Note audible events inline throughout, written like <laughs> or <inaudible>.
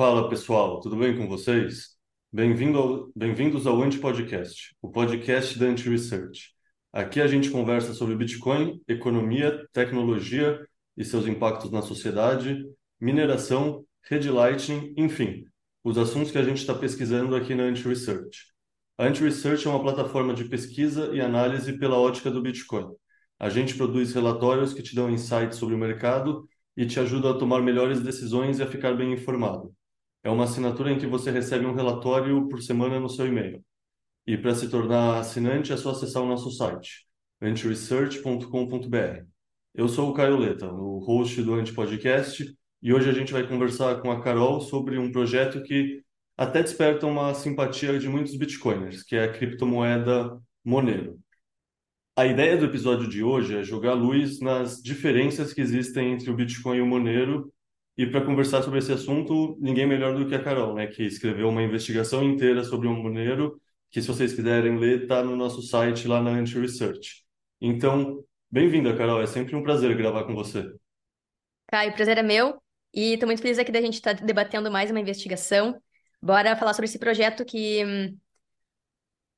Fala pessoal, tudo bem com vocês? Bem-vindo ao- Bem-vindos ao Anti-Podcast, o podcast da Anti-Research. Aqui a gente conversa sobre Bitcoin, economia, tecnologia e seus impactos na sociedade, mineração, rede Lightning, enfim, os assuntos que a gente está pesquisando aqui na Anti-Research. A Anti-Research é uma plataforma de pesquisa e análise pela ótica do Bitcoin. A gente produz relatórios que te dão insights sobre o mercado e te ajudam a tomar melhores decisões e a ficar bem informado. É uma assinatura em que você recebe um relatório por semana no seu e-mail. E para se tornar assinante é só acessar o nosso site, antiresearch.com.br. Eu sou o Caio Leta, o host do Antipodcast, e hoje a gente vai conversar com a Carol sobre um projeto que até desperta uma simpatia de muitos bitcoiners, que é a criptomoeda Monero. A ideia do episódio de hoje é jogar luz nas diferenças que existem entre o Bitcoin e o Monero e para conversar sobre esse assunto, ninguém melhor do que a Carol, né, que escreveu uma investigação inteira sobre o Monero, que se vocês quiserem ler, está no nosso site lá na Anti-Research. Então, bem-vinda, Carol, é sempre um prazer gravar com você. Caio, o prazer é meu e estou muito feliz aqui da gente estar debatendo mais uma investigação. Bora falar sobre esse projeto que.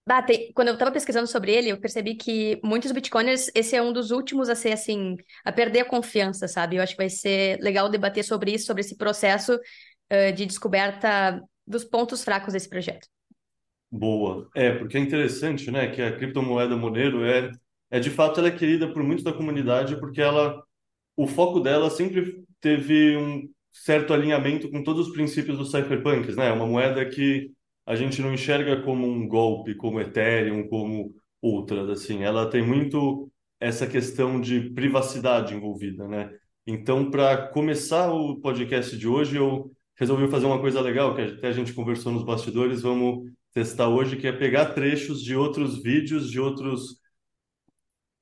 Ah, tem- Quando eu estava pesquisando sobre ele, eu percebi que muitos bitcoiners, esse é um dos últimos a ser assim, a perder a confiança, sabe? Eu acho que vai ser legal debater sobre isso, sobre esse processo, eh, de descoberta dos pontos fracos desse projeto. Boa. É, porque é interessante, né, que a criptomoeda Monero é, é de fato ela é querida por muitos da comunidade porque ela o foco dela sempre teve um certo alinhamento com todos os princípios dos cypherpunks, né? É uma moeda que a gente não enxerga como um golpe, como Ethereum, como outras, assim. Ela tem muito essa questão de privacidade envolvida, né? Então, para começar o podcast de hoje, eu resolvi fazer uma coisa legal, que até a gente conversou nos bastidores, vamos testar hoje, que é pegar trechos de outros vídeos, de outros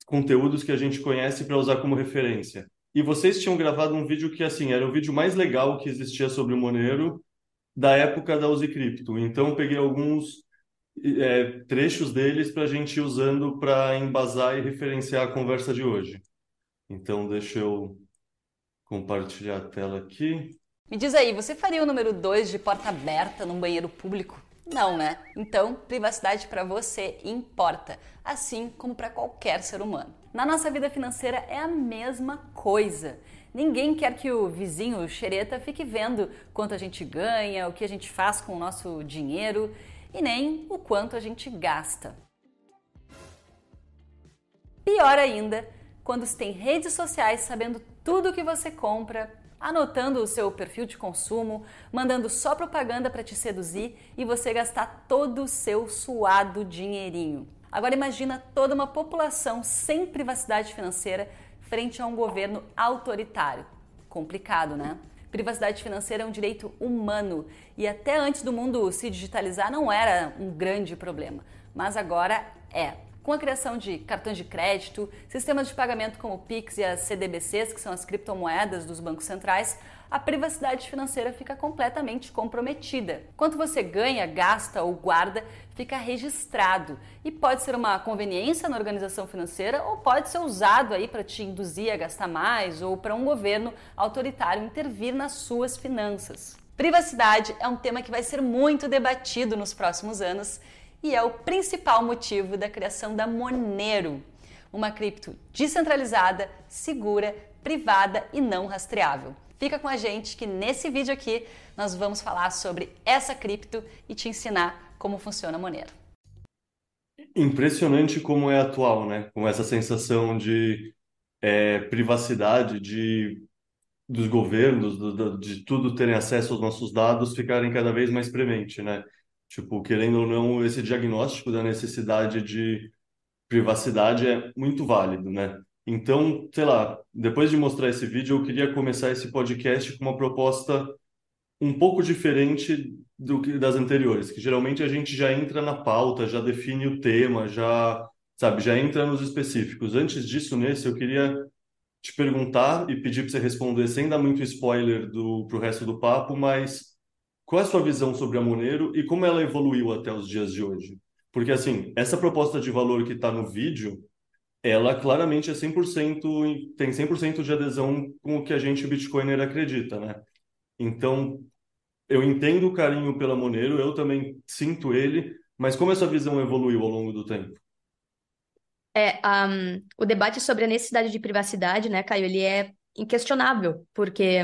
conteúdos que a gente conhece para usar como referência. E vocês tinham gravado um vídeo que, assim, era o vídeo mais legal que existia sobre o Monero da época da Uzi Crypto. Então, peguei alguns é, trechos deles para a gente ir usando para embasar e referenciar a conversa de hoje. Então, deixa eu compartilhar a tela aqui. Me diz aí, você faria o número 2 de porta aberta num banheiro público? Não, né? Então, privacidade para você importa, assim como para qualquer ser humano. Na nossa vida financeira é a mesma coisa. Ninguém quer que o vizinho xereta fique vendo quanto a gente ganha, o que a gente faz com o nosso dinheiro e nem o quanto a gente gasta. Pior ainda, quando se tem redes sociais sabendo tudo o que você compra, anotando o seu perfil de consumo, mandando só propaganda para te seduzir e você gastar todo o seu suado dinheirinho. Agora imagina toda uma população sem privacidade financeira frente a um governo autoritário. Complicado, né? Privacidade financeira é um direito humano e até antes do mundo se digitalizar não era um grande problema, mas agora é. Com a criação de cartões de crédito, sistemas de pagamento como o Pix e as CDBCs, que são as criptomoedas dos bancos centrais, a privacidade financeira fica completamente comprometida. Quanto você ganha, gasta ou guarda fica registrado e pode ser uma conveniência na organização financeira ou pode ser usado aí para te induzir a gastar mais ou para um governo autoritário intervir nas suas finanças. Privacidade é um tema que vai ser muito debatido nos próximos anos e é o principal motivo da criação da Monero, uma cripto descentralizada, segura, privada e não rastreável. Fica com a gente que nesse vídeo aqui nós vamos falar sobre essa cripto e te ensinar como funciona a Monero. Impressionante como é atual, né? Com essa sensação de é, privacidade, de dos governos, do- de tudo terem acesso aos nossos dados ficarem cada vez mais premente, né? Tipo, querendo ou não, esse diagnóstico da necessidade de privacidade é muito válido, né? Então, sei lá, depois de mostrar esse vídeo, eu queria começar esse podcast com uma proposta um pouco diferente do que das anteriores, que geralmente a gente já entra na pauta, já define o tema, já, sabe, já entra nos específicos. Antes disso, nesse, eu queria te perguntar e pedir para você responder sem dar muito spoiler do pro resto do papo, mas qual é a sua visão sobre a Monero e como ela evoluiu até os dias de hoje? Porque, assim, essa proposta de valor que está no vídeo, ela claramente é 100%, e tem 100% de adesão com o que a gente, Bitcoiner, acredita, né? Então, eu entendo o carinho pela Monero, eu também sinto ele, mas como essa visão evoluiu ao longo do tempo? É, um, o debate sobre a necessidade de privacidade, né, Caio, ele é inquestionável, porque...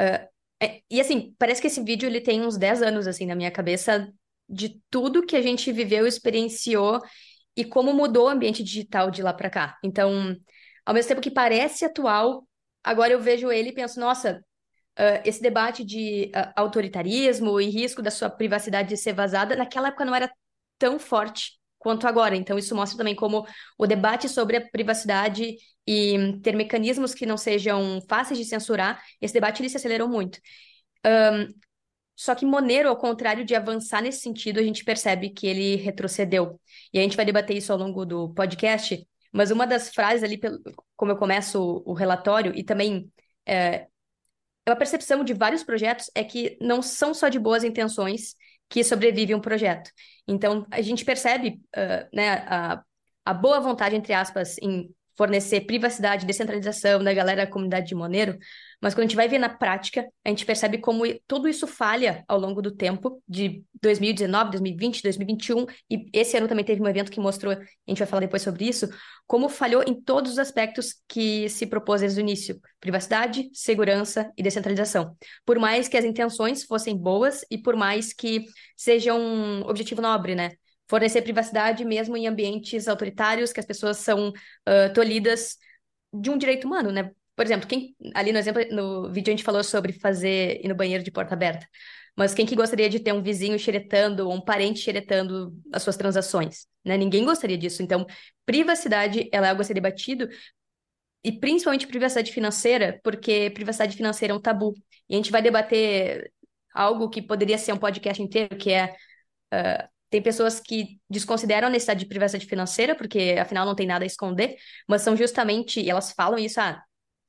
Uh, é, e assim, parece que esse vídeo ele tem uns 10 anos, assim, na minha cabeça, de tudo que a gente viveu, experienciou e como mudou o ambiente digital de lá para cá. Então, ao mesmo tempo que parece atual, agora eu vejo ele e penso, nossa, uh, esse debate de uh, autoritarismo e risco da sua privacidade de ser vazada, naquela época não era tão forte quanto agora. Então, isso mostra também como o debate sobre a privacidade e ter mecanismos que não sejam fáceis de censurar, esse debate ele se acelerou muito. Um, só que Monero, ao contrário de avançar nesse sentido, a gente percebe que ele retrocedeu. E a gente vai debater isso ao longo do podcast, mas uma das frases ali, como eu começo o relatório, e também é uma percepção de vários projetos, é que não são só de boas intenções que sobrevive um projeto. Então, a gente percebe uh, né, a, a boa vontade, entre aspas, em fornecer privacidade descentralização da galera da comunidade de Monero, mas quando a gente vai ver na prática, a gente percebe como tudo isso falha ao longo do tempo, de 2019, 2020, 2021, e esse ano também teve um evento que mostrou, a gente vai falar depois sobre isso, como falhou em todos os aspectos que se propôs desde o início: privacidade, segurança e descentralização. Por mais que as intenções fossem boas e por mais que seja um objetivo nobre, né? Fornecer privacidade mesmo em ambientes autoritários, que as pessoas são uh, tolhidas de um direito humano, né? Por exemplo, quem ali no exemplo, no vídeo a gente falou sobre fazer ir no banheiro de porta aberta. Mas quem que gostaria de ter um vizinho xeretando ou um parente xeretando as suas transações? Né? Ninguém gostaria disso. Então, privacidade ela é algo a ser debatido, e principalmente privacidade financeira, porque privacidade financeira é um tabu. E a gente vai debater algo que poderia ser um podcast inteiro, que é. Uh, tem pessoas que desconsideram a necessidade de privacidade financeira, porque afinal não tem nada a esconder, mas são justamente, e elas falam isso, ah,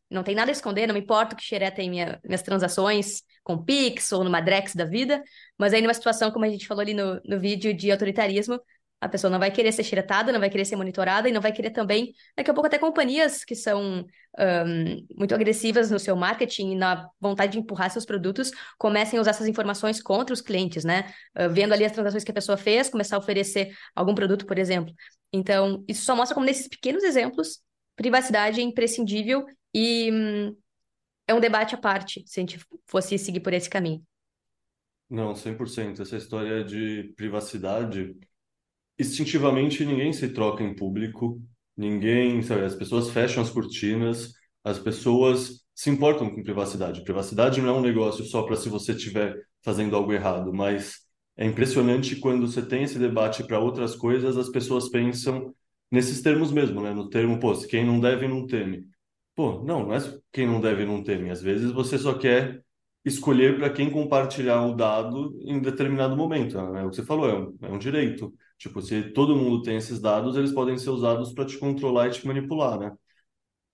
não tem nada a esconder, não me importa que xeretem minha, minhas transações com Pix ou no Madrex da vida, mas aí numa situação, como a gente falou ali no, no vídeo de autoritarismo, a pessoa não vai querer ser xeretada, não vai querer ser monitorada e não vai querer também, daqui a pouco até companhias que são um, muito agressivas no seu marketing e na vontade de empurrar seus produtos, comecem a usar essas informações contra os clientes, né? Uh, vendo ali as transações que a pessoa fez, começar a oferecer algum produto, por exemplo. Então, isso só mostra como nesses pequenos exemplos, privacidade é imprescindível e hum, é um debate à parte, se a gente fosse seguir por esse caminho. Não, 100%. Essa história de privacidade, instintivamente ninguém se troca em público, ninguém, sabe, as pessoas fecham as cortinas, as pessoas se importam com privacidade. Privacidade não é um negócio só para se você estiver fazendo algo errado, mas é impressionante quando você tem esse debate para outras coisas, as pessoas pensam nesses termos mesmo, né? No termo, pô, quem não deve não teme. Pô, não, não é quem não deve não teme. Às vezes você só quer escolher para quem compartilhar o dado em determinado momento. É o que você falou, é um, é um direito. Tipo, se todo mundo tem esses dados, eles podem ser usados para te controlar e te manipular, né?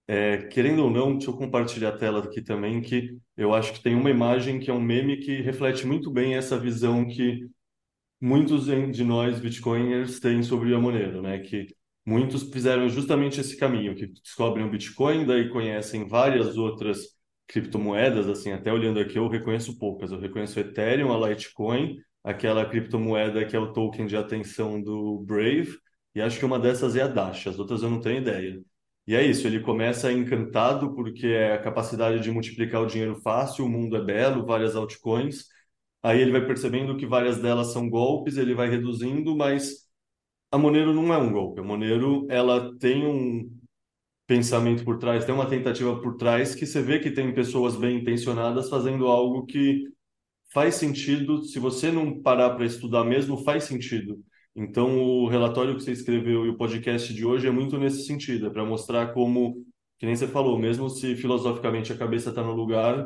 É, querendo ou não, deixa eu compartilhar a tela aqui também, que eu acho que tem uma imagem que é um meme que reflete muito bem essa visão que muitos de nós bitcoiners têm sobre a Monero, né? Que muitos fizeram justamente esse caminho, que descobrem o Bitcoin, daí conhecem várias outras criptomoedas, assim, até olhando aqui eu reconheço poucas, eu reconheço Ethereum, a Litecoin, aquela criptomoeda que é o token de atenção do Brave, e acho que uma dessas é a Dash, as outras eu não tenho ideia. E é isso, ele começa encantado porque é a capacidade de multiplicar o dinheiro fácil, o mundo é belo, várias altcoins, aí ele vai percebendo que várias delas são golpes, ele vai reduzindo, mas a Monero não é um golpe. A Monero, ela tem um pensamento por trás, tem uma tentativa por trás que você vê que tem pessoas bem intencionadas fazendo algo que faz sentido. Se você não parar para estudar mesmo, faz sentido. Então, o relatório que você escreveu e o podcast de hoje é muito nesse sentido, é para mostrar como, que nem você falou, mesmo se filosoficamente a cabeça está no lugar,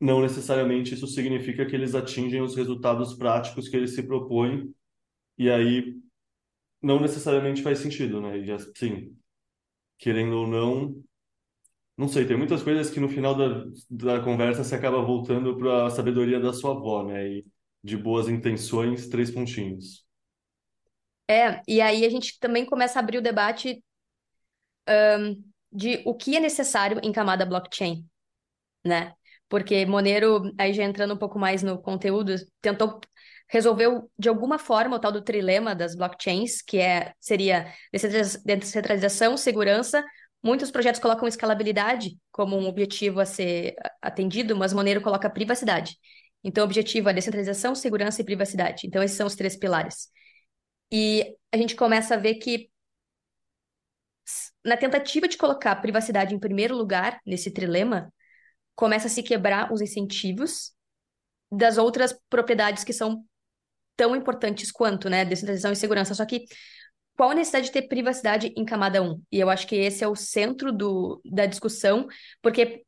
não necessariamente isso significa que eles atingem os resultados práticos que eles se propõem. E aí, não necessariamente faz sentido, né? E assim, querendo ou não, não sei, tem muitas coisas que no final da, da conversa você acaba voltando para a sabedoria da sua avó, né? E de boas intenções, três pontinhos. É, e aí a gente também começa a abrir o debate um, de o que é necessário em camada blockchain, né? porque Monero, aí já entrando um pouco mais no conteúdo, tentou resolveu de alguma forma o tal do trilema das blockchains, que é seria descentralização, segurança. Muitos projetos colocam escalabilidade como um objetivo a ser atendido, mas Monero coloca privacidade. Então, o objetivo é descentralização, segurança e privacidade. Então, esses são os três pilares. E a gente começa a ver que na tentativa de colocar a privacidade em primeiro lugar nesse trilema, começa a se quebrar os incentivos das outras propriedades que são tão importantes quanto, né? Descentralização e segurança. Só que qual a necessidade de ter privacidade em camada 1? E eu acho que esse é o centro do, da discussão, porque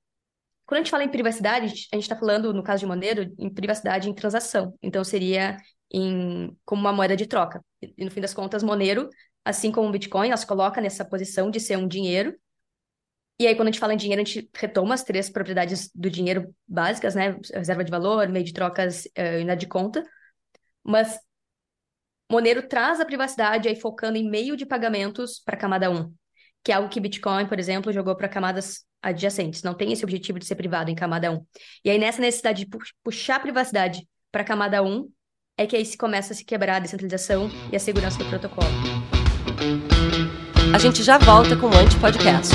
quando a gente fala em privacidade, a gente está falando, no caso de Monero, em privacidade em transação. Então, seria em, como uma moeda de troca. E, no fim das contas, Monero, assim como o Bitcoin, elas colocam nessa posição de ser um dinheiro. E aí, quando a gente fala em dinheiro, a gente retoma as três propriedades do dinheiro básicas, né? Reserva de valor, meio de trocas uh, e de conta. Mas Monero traz a privacidade aí focando em meio de pagamentos para camada 1, que é algo que Bitcoin, por exemplo, jogou para camadas adjacentes. Não tem esse objetivo de ser privado em camada 1. E aí, nessa necessidade de puxar a privacidade para camada 1, é que aí se começa a se quebrar a descentralização e a segurança do protocolo. A gente já volta com o Anti-Podcast.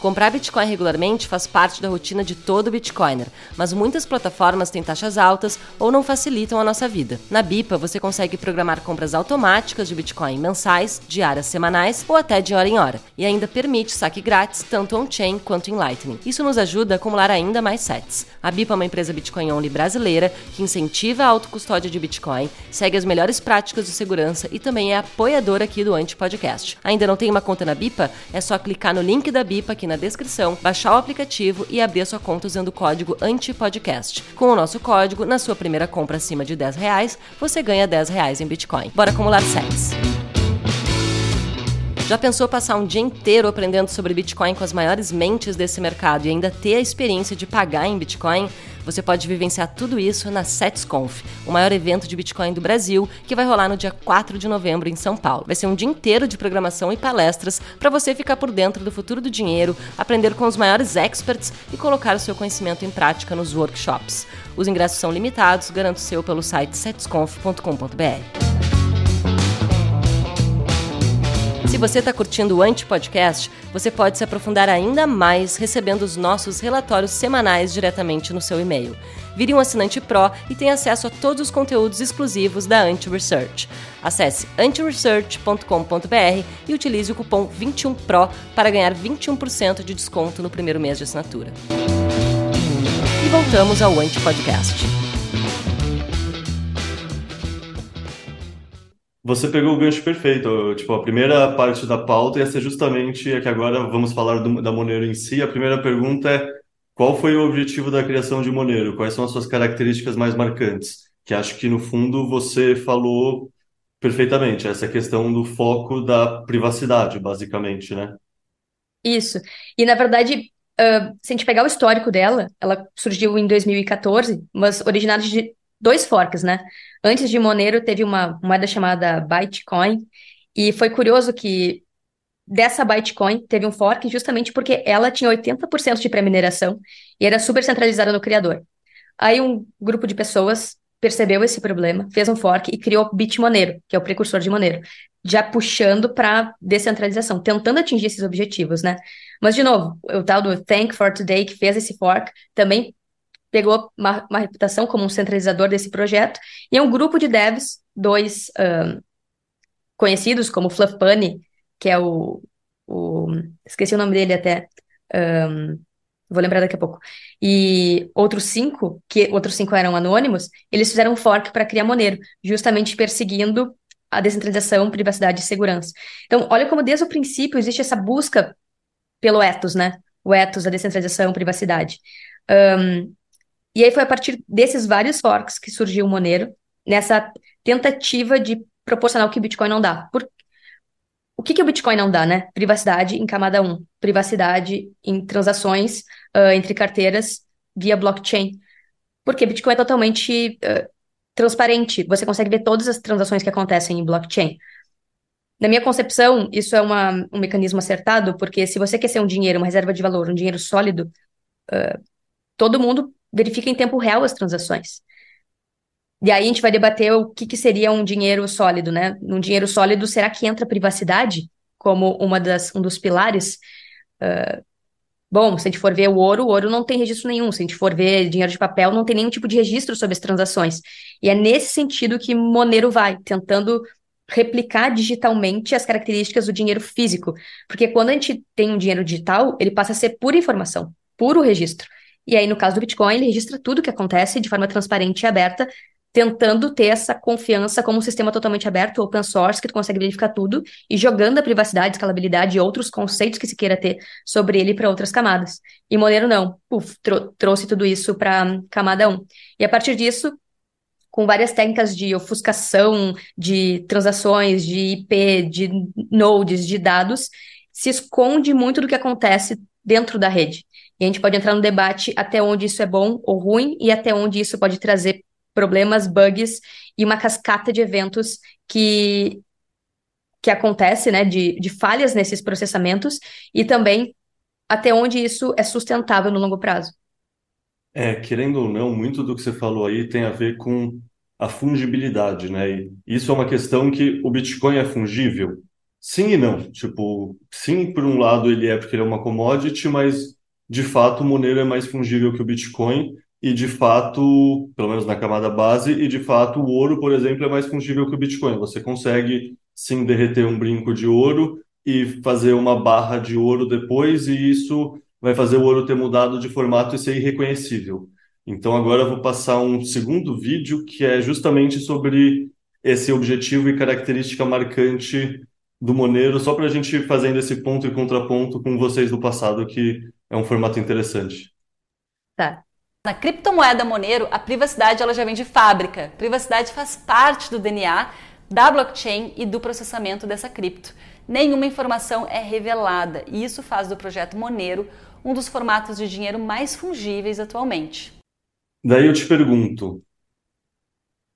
Comprar Bitcoin regularmente faz parte da rotina de todo Bitcoiner, mas muitas plataformas têm taxas altas ou não facilitam a nossa vida. Na Bipa, você consegue programar compras automáticas de Bitcoin mensais, diárias, semanais ou até de hora em hora, e ainda permite saque grátis tanto on-chain quanto em Lightning. Isso nos ajuda a acumular ainda mais sets. A Bipa é uma empresa Bitcoin only brasileira que incentiva a autocustódia de Bitcoin, segue as melhores práticas de segurança e também é apoiadora aqui do Anti-Podcast. Ainda não tem uma conta na Bipa? É só clicar no link da Bipa aqui na descrição, baixar o aplicativo e abrir a sua conta usando o código ANTIPODCAST. Com o nosso código, na sua primeira compra acima de 10 reais, você ganha 10 reais em Bitcoin. Bora acumular sets. Já pensou passar um dia inteiro aprendendo sobre Bitcoin com as maiores mentes desse mercado e ainda ter a experiência de pagar em Bitcoin? Você pode vivenciar tudo isso na SetsConf, o maior evento de Bitcoin do Brasil, que vai rolar no dia 4 de novembro em São Paulo. Vai ser um dia inteiro de programação e palestras para você ficar por dentro do futuro do dinheiro, aprender com os maiores experts e colocar o seu conhecimento em prática nos workshops. Os ingressos são limitados, garanto seu pelo site setsconf.com.br. Se você está curtindo o Anti-Podcast, você pode se aprofundar ainda mais recebendo os nossos relatórios semanais diretamente no seu e-mail. Vire um assinante Pro e tenha acesso a todos os conteúdos exclusivos da Anti-Research. Acesse antiresearch.com.br e utilize o cupom 21PRO para ganhar 21% de desconto no primeiro mês de assinatura. E voltamos ao Anti-Podcast. Você pegou o gancho perfeito. Tipo, a primeira parte da pauta ia ser justamente a que agora vamos falar do, da Monero em si. A primeira pergunta é: qual foi o objetivo da criação de Monero? Quais são as suas características mais marcantes? Que acho que no fundo você falou perfeitamente, essa questão do foco da privacidade, basicamente, né? Isso. E na verdade, uh, se a gente pegar o histórico dela, ela surgiu em 2014, mas originária de dois forks, né? Antes de Monero, teve uma moeda chamada Bytecoin, e foi curioso que dessa Bytecoin teve um fork justamente porque ela tinha 80% de pré-mineração e era super centralizada no criador. Aí um grupo de pessoas percebeu esse problema, fez um fork e criou Bitmonero, que é o precursor de Monero, já puxando para descentralização, tentando atingir esses objetivos, né? Mas, de novo, o tal do Thank for Today, que fez esse fork, também pegou uma, uma, reputação como um centralizador desse projeto, e é um grupo de devs, dois um, conhecidos como Fluff Bunny, que é o, o, esqueci o nome dele até, um, vou lembrar daqui a pouco, e outros cinco, que outros cinco eram anônimos, eles fizeram um fork para criar Monero, justamente perseguindo a descentralização, privacidade e segurança. Então, olha como desde o princípio existe essa busca pelo ethos, né? O ethos, a descentralização, privacidade. Um, e aí foi a partir desses vários forks que surgiu o Monero, nessa tentativa de proporcionar o que o Bitcoin não dá. Por... O que, que o Bitcoin não dá, né? Privacidade em camada 1, privacidade em transações uh, entre carteiras via blockchain. Porque Bitcoin é totalmente uh, transparente, você consegue ver todas as transações que acontecem em blockchain. na minha concepção, isso é uma, um mecanismo acertado, porque se você quer ser um dinheiro, uma reserva de valor, um dinheiro sólido, uh, todo mundo verifica em tempo real as transações. E aí a gente vai debater o que, que seria um dinheiro sólido, né? Um dinheiro sólido, será que entra privacidade como uma das, um dos pilares? Uh, bom, se a gente for ver o ouro, o ouro não tem registro nenhum. Se a gente for ver dinheiro de papel, não tem nenhum tipo de registro sobre as transações. E é nesse sentido que Monero vai, tentando replicar digitalmente as características do dinheiro físico. Porque quando a gente tem um dinheiro digital, ele passa a ser pura informação, puro registro. E aí, no caso do Bitcoin, ele registra tudo o que acontece de forma transparente e aberta, tentando ter essa confiança como um sistema totalmente aberto, open source, que tu consegue verificar tudo, e jogando a privacidade, escalabilidade e outros conceitos que se queira ter sobre ele para outras camadas. E Monero não, trou trouxe tudo isso para camada 1. E a partir disso, com várias técnicas de ofuscação, de transações, de IP, de nodes, de dados, se esconde muito do que acontece dentro da rede. E a gente pode entrar no debate até onde isso é bom ou ruim e até onde isso pode trazer problemas, bugs e uma cascata de eventos que, que acontece, né, de, de falhas nesses processamentos e também até onde isso é sustentável no longo prazo. É, querendo ou não, muito do que você falou aí tem a ver com a fungibilidade, né? E isso é uma questão que o Bitcoin é fungível? Sim e não. Tipo, sim, por um lado ele é porque ele é uma commodity, mas de fato o Monero é mais fungível que o Bitcoin e de fato, pelo menos na camada base, e de fato o ouro, por exemplo, é mais fungível que o Bitcoin. Você consegue sim derreter um brinco de ouro e fazer uma barra de ouro depois, e isso vai fazer o ouro ter mudado de formato e ser irreconhecível. Então agora eu vou passar um segundo vídeo que é justamente sobre esse objetivo e característica marcante do Monero, só para a gente fazendo esse ponto e contraponto com vocês do passado, que é um formato interessante. Tá. Na criptomoeda Monero, a privacidade ela já vem de fábrica. Privacidade faz parte do DNA da blockchain e do processamento dessa cripto. Nenhuma informação é revelada e isso faz do projeto Monero um dos formatos de dinheiro mais fungíveis atualmente. Daí eu te pergunto,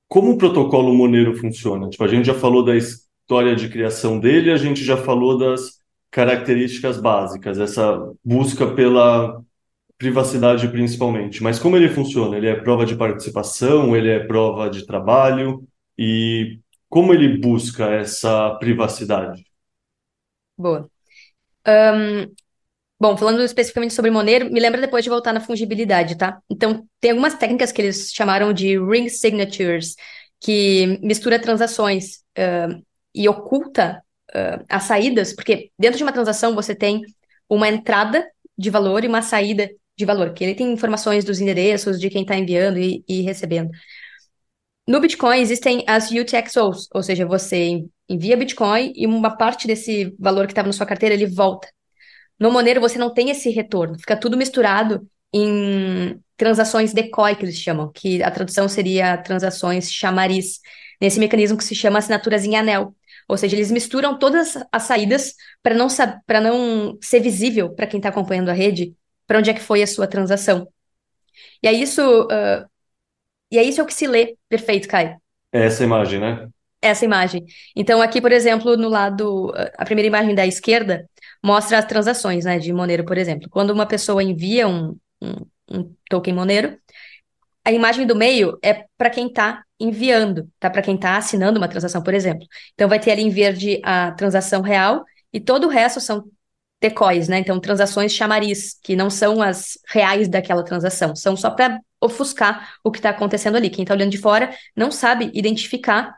como o protocolo Monero funciona? Tipo, a gente já falou da história de criação dele, a gente já falou das características básicas, essa busca pela privacidade principalmente. Mas como ele funciona? Ele é prova de participação, ele é prova de trabalho e como ele busca essa privacidade? Boa. Um, bom, falando especificamente sobre Monero, me lembra depois de voltar na fungibilidade, tá? Então, tem algumas técnicas que eles chamaram de ring signatures, que mistura transações uh, e oculta uh, as saídas, porque dentro de uma transação você tem uma entrada de valor e uma saída de valor, que ele tem informações dos endereços, de quem está enviando e, e, recebendo. No Bitcoin existem as UTXOs, ou seja, você envia Bitcoin e uma parte desse valor que estava na sua carteira ele volta. No Monero você não tem esse retorno, fica tudo misturado em transações decoy, que eles chamam, que a tradução seria transações chamariz, nesse mecanismo que se chama assinaturas em anel. Ou seja, eles misturam todas as saídas para não, não ser visível para quem está acompanhando a rede para onde é que foi a sua transação. E aí isso, uh, e aí isso é o que se lê perfeito, Caio. É essa imagem, né? Essa imagem. Então aqui, por exemplo, no lado, a primeira imagem da esquerda mostra as transações, né, de Monero, por exemplo. Quando uma pessoa envia um, um, um token Monero, a imagem do meio é para quem está enviando, tá? Para quem está assinando uma transação, por exemplo. Então vai ter ali em verde a transação real e todo o resto são decoys, né? Então, transações chamariz, que não são as reais daquela transação, são só para ofuscar o que está acontecendo ali. Quem está olhando de fora não sabe identificar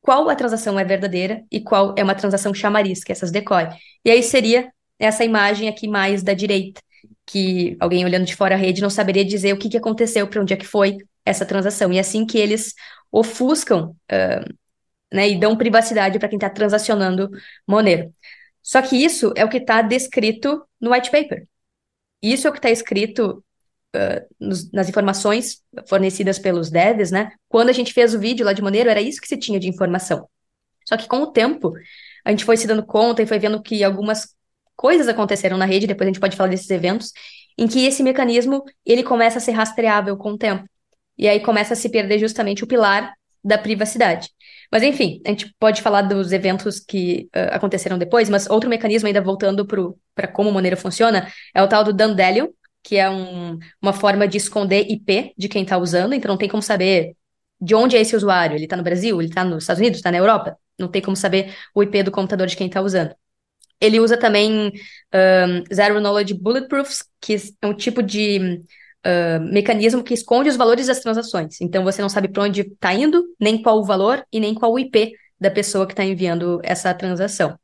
qual a transação é verdadeira e qual é uma transação chamariz, que é essas decoy. E aí seria essa imagem aqui mais da direita, que alguém olhando de fora a rede não saberia dizer o que, que aconteceu, para onde é que foi essa transação. E é assim que eles ofuscam uh, né, e dão privacidade para quem está transacionando Monero. Só que isso é o que está descrito no white paper. Isso é o que está escrito uh, nos, nas informações fornecidas pelos devs, né? Quando a gente fez o vídeo lá de Monero, era isso que se tinha de informação. Só que com o tempo, a gente foi se dando conta e foi vendo que algumas coisas aconteceram na rede, depois a gente pode falar desses eventos, em que esse mecanismo ele começa a ser rastreável com o tempo. E aí começa a se perder justamente o pilar da privacidade. Mas enfim, a gente pode falar dos eventos que uh, aconteceram depois, mas outro mecanismo, ainda voltando para como o Monero funciona, é o tal do Dandelion, que é um, uma forma de esconder IP de quem está usando, então não tem como saber de onde é esse usuário. Ele está no Brasil, ele está nos Estados Unidos, está na Europa? Não tem como saber o IP do computador de quem está usando. Ele usa também um, Zero Knowledge Bulletproofs, que é um tipo de uh, mecanismo que esconde os valores das transações. Então, você não sabe para onde está indo, nem qual o valor e nem qual o IP da pessoa que está enviando essa transação.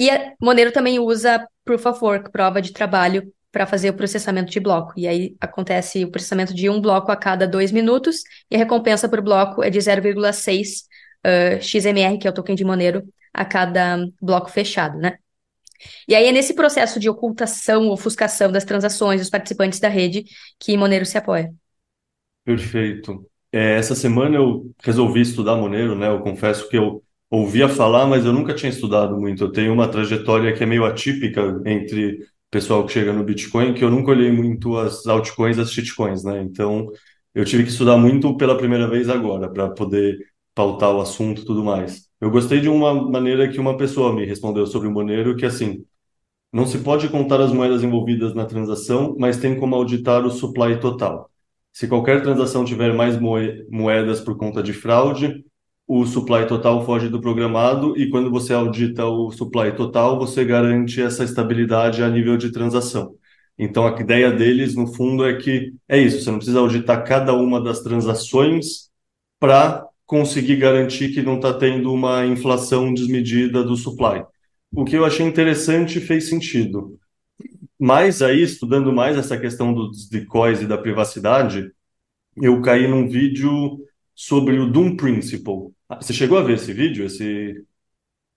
E a Monero também usa Proof of Work, prova de trabalho, para fazer o processamento de bloco. E aí acontece o processamento de um bloco a cada dois minutos, e a recompensa por bloco é de 0,6 uh, XMR, que é o token de Monero, a cada bloco fechado, né? E aí é nesse processo de ocultação, ofuscação das transações dos participantes da rede que Monero se apoia. Perfeito. É, essa semana eu resolvi estudar Monero, né? Eu confesso que eu ouvia falar, mas eu nunca tinha estudado muito. Eu tenho uma trajetória que é meio atípica entre pessoal que chega no Bitcoin, que eu nunca olhei muito as altcoins, as shitcoins, né? Então, eu tive que estudar muito pela primeira vez agora, para poder pautar o assunto e tudo mais. Eu gostei de uma maneira que uma pessoa me respondeu sobre o Monero, que assim, não se pode contar as moedas envolvidas na transação, mas tem como auditar o supply total. Se qualquer transação tiver mais moedas por conta de fraude, o supply total foge do programado e quando você audita o supply total, você garante essa estabilidade a nível de transação. Então, a ideia deles, no fundo, é que é isso, você não precisa auditar cada uma das transações para conseguir garantir que não está tendo uma inflação desmedida do supply. O que eu achei interessante fez sentido. Mas aí, estudando mais essa questão dos decoys e da privacidade, eu caí num vídeo sobre o Doom Principle. Ah, você chegou a ver esse vídeo? Esse...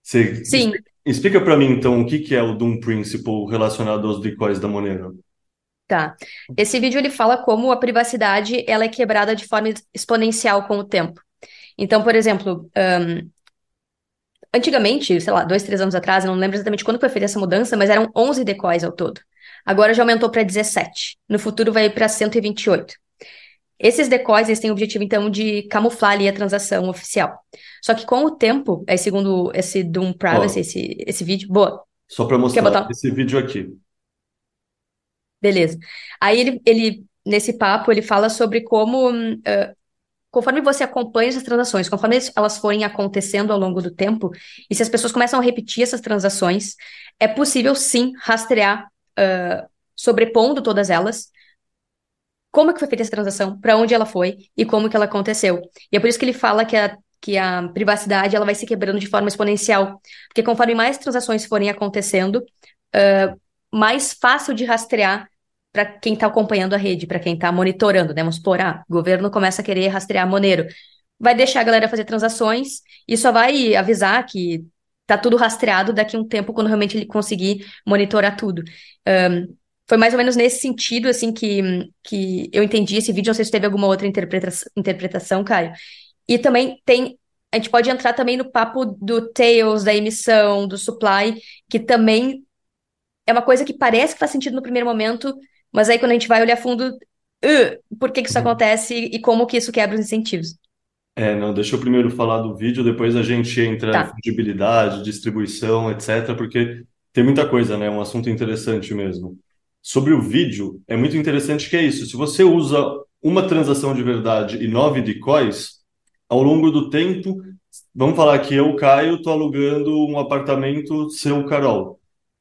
Você... Sim. Explica para mim, então, o que, que é o Doom Principle relacionado aos decoys da Monero. Tá. Esse vídeo ele fala como a privacidade ela é quebrada de forma exponencial com o tempo. Então, por exemplo, um, antigamente, sei lá, dois, três anos atrás, eu não lembro exatamente quando foi feita essa mudança, mas eram 11 decoys ao todo. Agora já aumentou para 17. No futuro vai para 128. Esses decoys eles têm o objetivo, então, de camuflar ali a transação oficial. Só que com o tempo, é segundo esse Doom Privacy, esse, esse vídeo, boa. Só para mostrar botar... esse vídeo aqui. Beleza. Aí ele, ele, nesse papo, ele fala sobre como, uh, conforme você acompanha essas transações, conforme elas forem acontecendo ao longo do tempo, e se as pessoas começam a repetir essas transações, é possível sim rastrear, uh, sobrepondo todas elas, como que foi feita essa transação, para onde ela foi e como que ela aconteceu. E é por isso que ele fala que a, que a privacidade ela vai se quebrando de forma exponencial, porque conforme mais transações forem acontecendo, uh, mais fácil de rastrear para quem está acompanhando a rede, para quem está monitorando, né? Vamos supor, ah, o governo começa a querer rastrear Monero. Vai deixar a galera fazer transações e só vai avisar que tá tudo rastreado daqui a um tempo, quando realmente ele conseguir monitorar tudo. Um, foi mais ou menos nesse sentido, assim, que, que eu entendi esse vídeo. Não sei se teve alguma outra interpreta interpretação, Caio. E também tem. A gente pode entrar também no papo do Tails, da emissão, do supply, que também é uma coisa que parece que faz sentido no primeiro momento, mas aí quando a gente vai olhar fundo, uh, por que, que isso uhum. acontece e como que isso quebra os incentivos? É, não, deixa eu primeiro falar do vídeo, depois a gente entra tá. em fungibilidade, distribuição, etc., porque tem muita coisa, né? É um assunto interessante mesmo. Sobre o vídeo, é muito interessante que é isso. Se você usa uma transação de verdade e nove decoys, ao longo do tempo, vamos falar que eu, Caio, estou alugando um apartamento seu, Carol.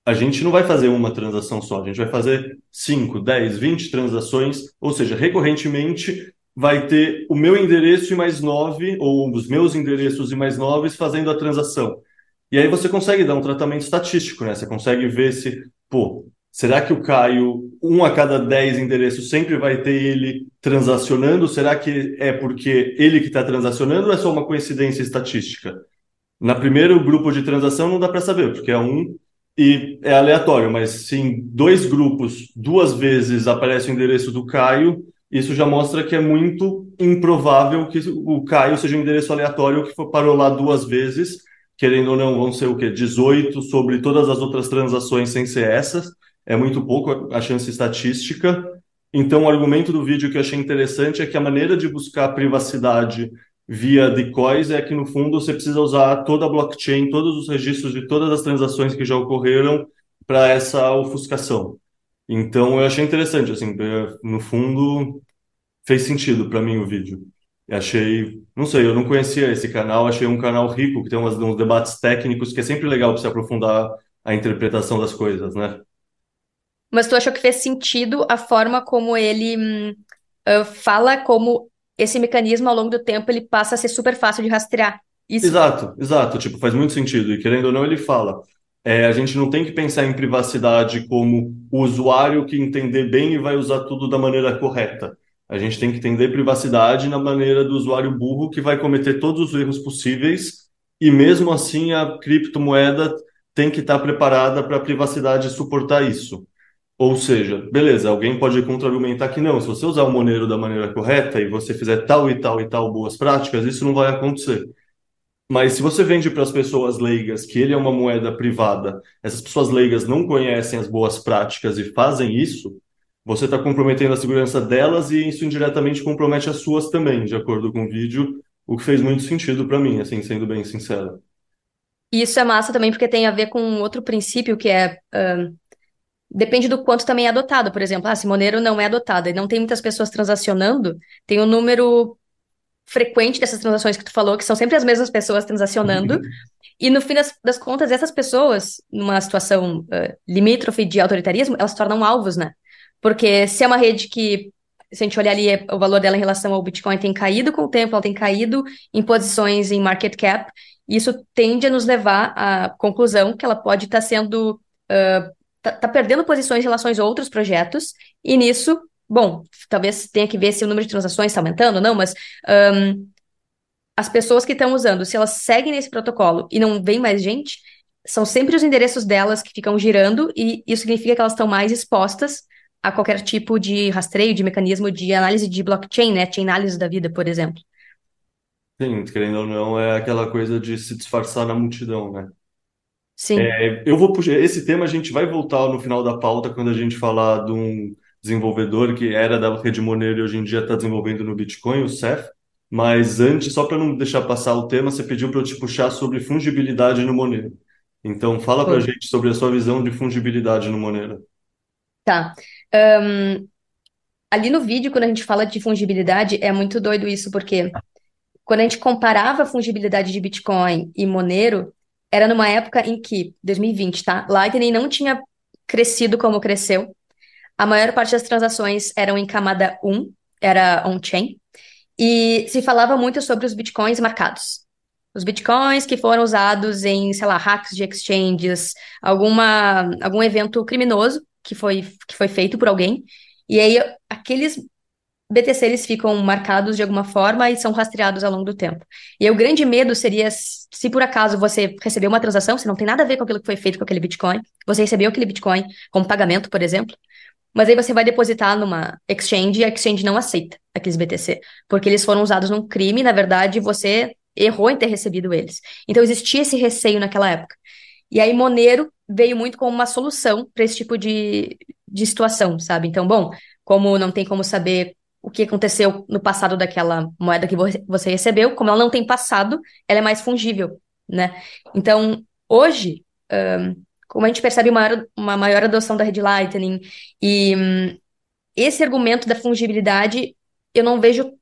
A gente não vai fazer uma transação só, a gente vai fazer 5, 10, 20 transações, ou seja, recorrentemente vai ter o meu endereço e mais nove, ou os meus endereços e mais nove fazendo a transação. E aí você consegue dar um tratamento estatístico, né? Você consegue ver se, pô, Será que o Caio, um a cada dez endereços, sempre vai ter ele transacionando? Será que é porque ele que está transacionando ou é só uma coincidência estatística? Na primeiro grupo de transação não dá para saber, porque é um e é aleatório, mas se em dois grupos duas vezes aparece o endereço do Caio, isso já mostra que é muito improvável que o Caio seja um endereço aleatório que parou lá duas vezes, querendo ou não, vão ser o quê? 18 sobre todas as outras transações sem ser essas é muito pouco a chance estatística. Então, o argumento do vídeo que eu achei interessante é que a maneira de buscar privacidade via decoys é que, no fundo, você precisa usar toda a blockchain, todos os registros de todas as transações que já ocorreram para essa ofuscação. Então, eu achei interessante, assim, no fundo, fez sentido para mim o vídeo. Eu achei, não sei, eu não conhecia esse canal, achei um canal rico, que tem uns, uns debates técnicos, que é sempre legal para se aprofundar a interpretação das coisas, né? Mas tu achou que fez sentido a forma como ele hum, uh, fala como esse mecanismo ao longo do tempo ele passa a ser super fácil de rastrear. Isso. Exato, exato. Tipo, faz muito sentido. E querendo ou não, ele fala. É, a gente não tem que pensar em privacidade como o usuário que entender bem e vai usar tudo da maneira correta. A gente tem que entender privacidade na maneira do usuário burro que vai cometer todos os erros possíveis e mesmo assim a criptomoeda tem que estar preparada para a privacidade suportar isso. Ou seja, beleza, alguém pode contra-argumentar que não, se você usar o Monero da maneira correta e você fizer tal e tal e tal boas práticas, isso não vai acontecer. Mas se você vende para as pessoas leigas que ele é uma moeda privada, essas pessoas leigas não conhecem as boas práticas e fazem isso, você está comprometendo a segurança delas e isso indiretamente compromete as suas também, de acordo com o vídeo, o que fez muito sentido para mim, assim, sendo bem sincero. E isso é massa também porque tem a ver com outro princípio que é uh, depende do quanto também é adotado. Por exemplo, ah, se Monero não é adotado e não tem muitas pessoas transacionando, tem um número frequente dessas transações que tu falou, que são sempre as mesmas pessoas transacionando. e no fim das, das, contas, essas pessoas, numa situação uh, limítrofe de autoritarismo, elas se tornam alvos, né? Porque se é uma rede que, se a gente olhar ali, o valor dela em relação ao Bitcoin tem caído com o tempo, ela tem caído em posições em market cap, isso tende a nos levar à conclusão que ela pode estar tá sendo uh, tá, tá perdendo posições em relação a outros projetos, e nisso, bom, talvez tenha que ver se o número de transações está aumentando ou não, mas um, as pessoas que estão usando, se elas seguem nesse protocolo e não vem mais gente, são sempre os endereços delas que ficam girando, e isso significa que elas estão mais expostas a qualquer tipo de rastreio, de mecanismo de análise de blockchain, né? Chain análise da vida, por exemplo. Sim, querendo ou não, é aquela coisa de se disfarçar na multidão, né? Sim. É, eu vou puxar esse tema, a gente vai voltar no final da pauta quando a gente falar de um desenvolvedor que era da rede Monero e hoje em dia está desenvolvendo no Bitcoin, o Ceph. Mas antes, só para não deixar passar o tema, você pediu para eu te puxar sobre fungibilidade no Monero. Então, fala para a gente sobre a sua visão de fungibilidade no Monero. Tá. Um, ali no vídeo, quando a gente fala de fungibilidade, é muito doido isso, porque quando a gente comparava a fungibilidade de Bitcoin e Monero, era numa época em que, 2020, tá? Lightning não tinha crescido como cresceu. A maior parte das transações eram em camada 1, era on-chain, e se falava muito sobre os bitcoins marcados. Os bitcoins que foram usados em, sei lá, hacks de exchanges, alguma, algum evento criminoso que foi, que foi feito por alguém. E aí, aqueles BTC eles ficam marcados de alguma forma e são rastreados ao longo do tempo. E o grande medo seria se por acaso você recebeu uma transação, você não tem nada a ver com aquilo que foi feito com aquele Bitcoin, você recebeu aquele Bitcoin como pagamento, por exemplo, mas aí você vai depositar numa exchange e a exchange não aceita aqueles BTC, porque eles foram usados num crime, na verdade você errou em ter recebido eles. Então existia esse receio naquela época. E aí Monero veio muito como uma solução para esse tipo de, de situação, sabe? Então, bom, como não tem como saber o que aconteceu no passado daquela moeda que você recebeu, como ela não tem passado, ela é mais fungível, né? Então, hoje, um, como a gente percebe uma maior, uma maior adoção da rede Lightning e um, esse argumento da fungibilidade eu não vejo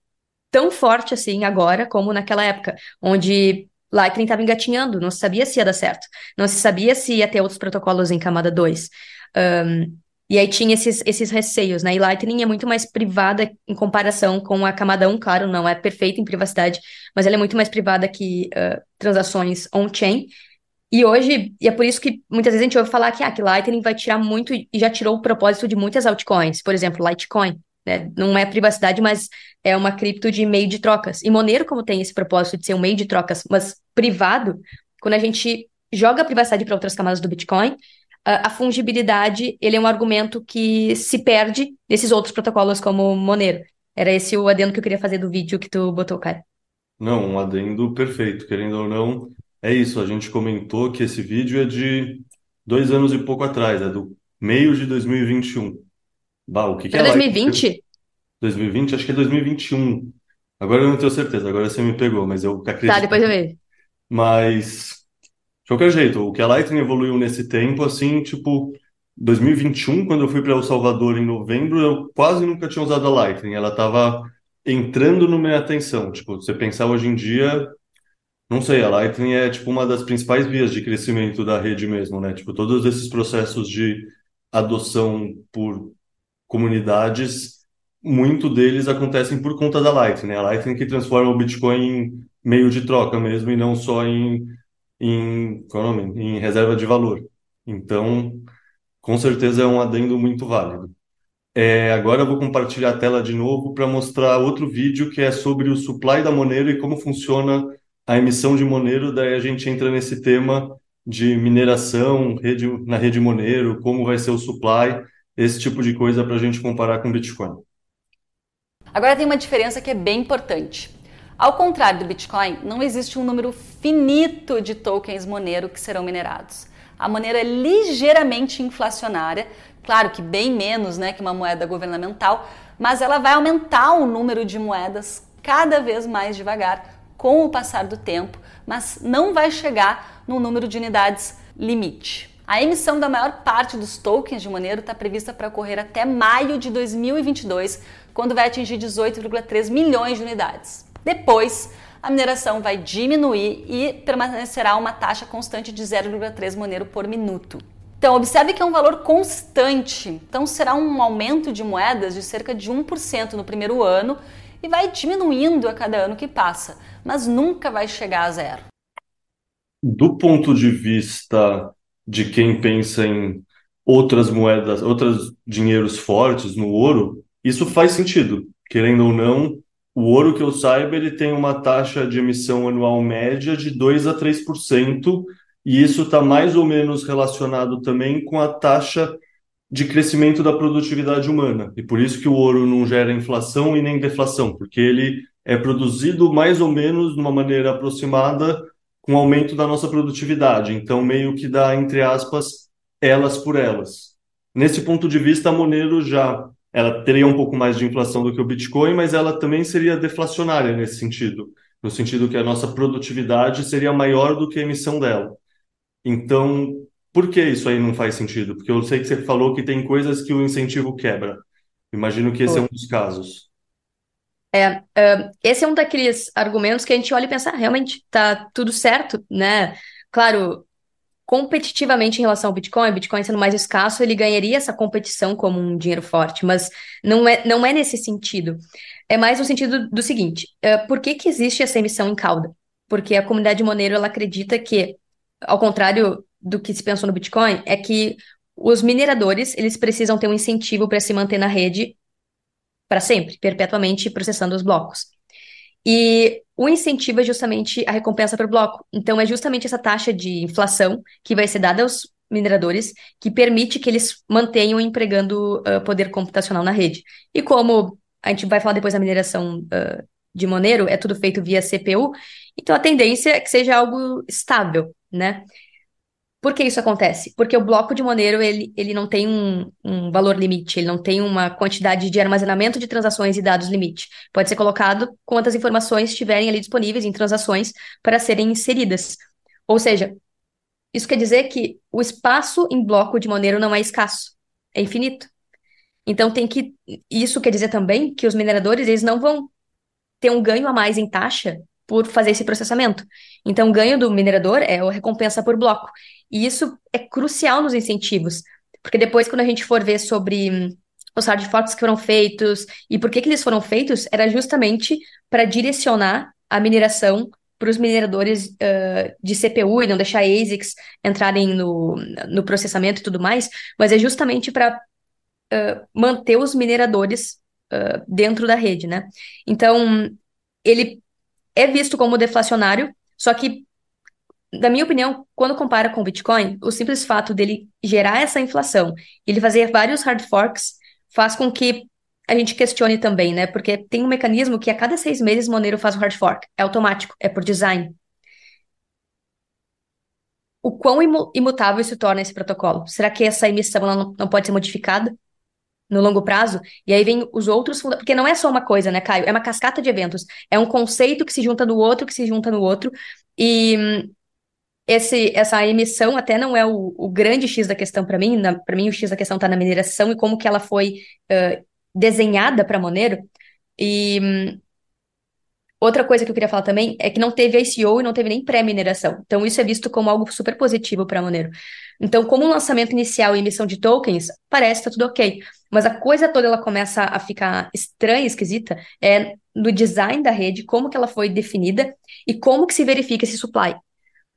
tão forte assim agora como naquela época, onde Lightning estava engatinhando, não se sabia se ia dar certo, não se sabia se ia ter outros protocolos em camada 2. Um, e aí tinha esses, esses receios, né? E Lightning é muito mais privada em comparação com a camada 1, claro, não é perfeita em privacidade, mas ela é muito mais privada que uh, transações on-chain. E hoje, e é por isso que muitas vezes a gente ouve falar que, ah, que Lightning vai tirar muito, e já tirou o propósito de muitas altcoins, por exemplo, Litecoin. Né? Não é privacidade, mas é uma cripto de meio de trocas. E Monero, como tem esse propósito de ser um meio de trocas, mas privado, quando a gente joga a privacidade para outras camadas do Bitcoin, a, fungibilidade ele é um argumento que se perde nesses outros protocolos como Monero. Era esse o adendo que eu queria fazer do vídeo que tu botou, cara. Não, um adendo perfeito, querendo ou não. É isso, a gente comentou que esse vídeo é de dois anos e pouco atrás, é do meio de 2021. Bah, o que que é Era 2020? 2020? Acho que é 2021. Agora eu não tenho certeza, agora você me pegou, mas eu Tá, acredito. depois eu vejo. Mas, de qualquer jeito, o que a Lightning evoluiu nesse tempo, assim, tipo, 2021, quando eu fui para El Salvador em novembro, eu quase nunca tinha usado a Lightning. Ela estava entrando na minha atenção. Tipo, você pensar hoje em dia, não sei, a Lightning é, tipo, uma das principais vias de crescimento da rede mesmo, né? Tipo, todos esses processos de adoção por comunidades, muito deles acontecem por conta da Lightning, né? A Lightning que transforma o Bitcoin em meio de troca mesmo e não só em, em, qual é o nome? Em reserva de valor. Então, com certeza é um adendo muito válido. É, agora eu vou compartilhar a tela de novo para mostrar outro vídeo que é sobre o supply da Monero e como funciona a emissão de Monero. Daí a gente entra nesse tema de mineração rede, na rede Monero, como vai ser o supply, esse tipo de coisa para a gente comparar com Bitcoin. Agora tem uma diferença que é bem importante. Ao contrário do Bitcoin, não existe um número finito de tokens Monero que serão minerados. A Monero é ligeiramente inflacionária, claro que bem menos né, que uma moeda governamental, mas ela vai aumentar o número de moedas cada vez mais devagar com o passar do tempo, mas não vai chegar no número de unidades limite. A emissão da maior parte dos tokens de Monero está prevista para ocorrer até maio de 2022, quando vai atingir 18,3 milhões de unidades. Depois, a mineração vai diminuir e permanecerá uma taxa constante de 0,3 Monero por minuto. Então, observe que é um valor constante. Então, será um aumento de moedas de cerca de 1% no primeiro ano e vai diminuindo a cada ano que passa, mas nunca vai chegar a zero. Do ponto de vista de quem pensa em outras moedas, outros dinheiros fortes no ouro, isso faz sentido. Querendo ou não, o ouro que eu saiba, ele tem uma taxa de emissão anual média de 2 a 3%, e isso está mais ou menos relacionado também com a taxa de crescimento da produtividade humana. E por isso que o ouro não gera inflação e nem deflação, porque ele é produzido mais ou menos de uma maneira aproximada com o aumento da nossa produtividade. Então, meio que dá, entre aspas, elas por elas. Nesse ponto de vista, a Monero já ela teria um pouco mais de inflação do que o Bitcoin, mas ela também seria deflacionária nesse sentido, no sentido que a nossa produtividade seria maior do que a emissão dela. Então, por que isso aí não faz sentido? Porque eu sei que você falou que tem coisas que o incentivo quebra. Imagino que esse é um dos casos. É, uh, esse é um daqueles argumentos que a gente olha e pensa, ah, realmente tá tudo certo, né? Claro, competitivamente em relação ao Bitcoin, Bitcoin sendo mais escasso, ele ganharia essa competição como um dinheiro forte, mas não é, não é nesse sentido. É mais no sentido do seguinte: uh, por que, que existe essa emissão em cauda? Porque a comunidade Monero ela acredita que, ao contrário do que se pensou no Bitcoin, é que os mineradores eles precisam ter um incentivo para se manter na rede para sempre, perpetuamente processando os blocos. E o incentivo é justamente a recompensa por bloco. Então, é justamente essa taxa de inflação que vai ser dada aos mineradores que permite que eles mantenham empregando uh, poder computacional na rede. E como a gente vai falar depois da mineração uh, de Monero, é tudo feito via CPU, então a tendência é que seja algo estável, né? Por que isso acontece? Porque o bloco de Monero ele, ele não tem um, um valor limite, ele não tem uma quantidade de armazenamento de transações e dados limite. Pode ser colocado quantas informações estiverem ali disponíveis em transações para serem inseridas. Ou seja, isso quer dizer que o espaço em bloco de Monero não é escasso, é infinito. Então tem que isso quer dizer também que os mineradores eles não vão ter um ganho a mais em taxa por fazer esse processamento. Então, o ganho do minerador é a recompensa por bloco. E isso é crucial nos incentivos, porque depois, quando a gente for ver sobre hum, os hard forks que foram feitos e por que, que eles foram feitos, era justamente para direcionar a mineração para os mineradores uh, de CPU e não deixar ASICs entrarem no, no processamento e tudo mais, mas é justamente para uh, manter os mineradores uh, dentro da rede, né? Então, ele é visto como deflacionário, só que, na minha opinião, quando compara com o Bitcoin, o simples fato dele gerar essa inflação, ele fazer vários hard forks, faz com que a gente questione também, né? Porque tem um mecanismo que a cada seis meses Monero faz um hard fork. É automático, é por design. O quão imutável se torna esse protocolo? Será que essa emissão não pode ser modificada? No longo prazo, e aí vem os outros, porque não é só uma coisa, né, Caio? É uma cascata de eventos. É um conceito que se junta no outro, que se junta no outro, e esse, essa emissão até não é o, o grande X da questão para mim, para mim o X da questão está na mineração e como que ela foi uh, desenhada para Monero, e Outra coisa que eu queria falar também é que não teve ICO e não teve nem pré-mineração. Então, isso é visto como algo super positivo para Monero. Então, como um lançamento inicial e emissão de tokens, parece que tá tudo ok. Mas a coisa toda ela começa a ficar estranha, esquisita, é no design da rede, como que ela foi definida e como que se verifica esse supply.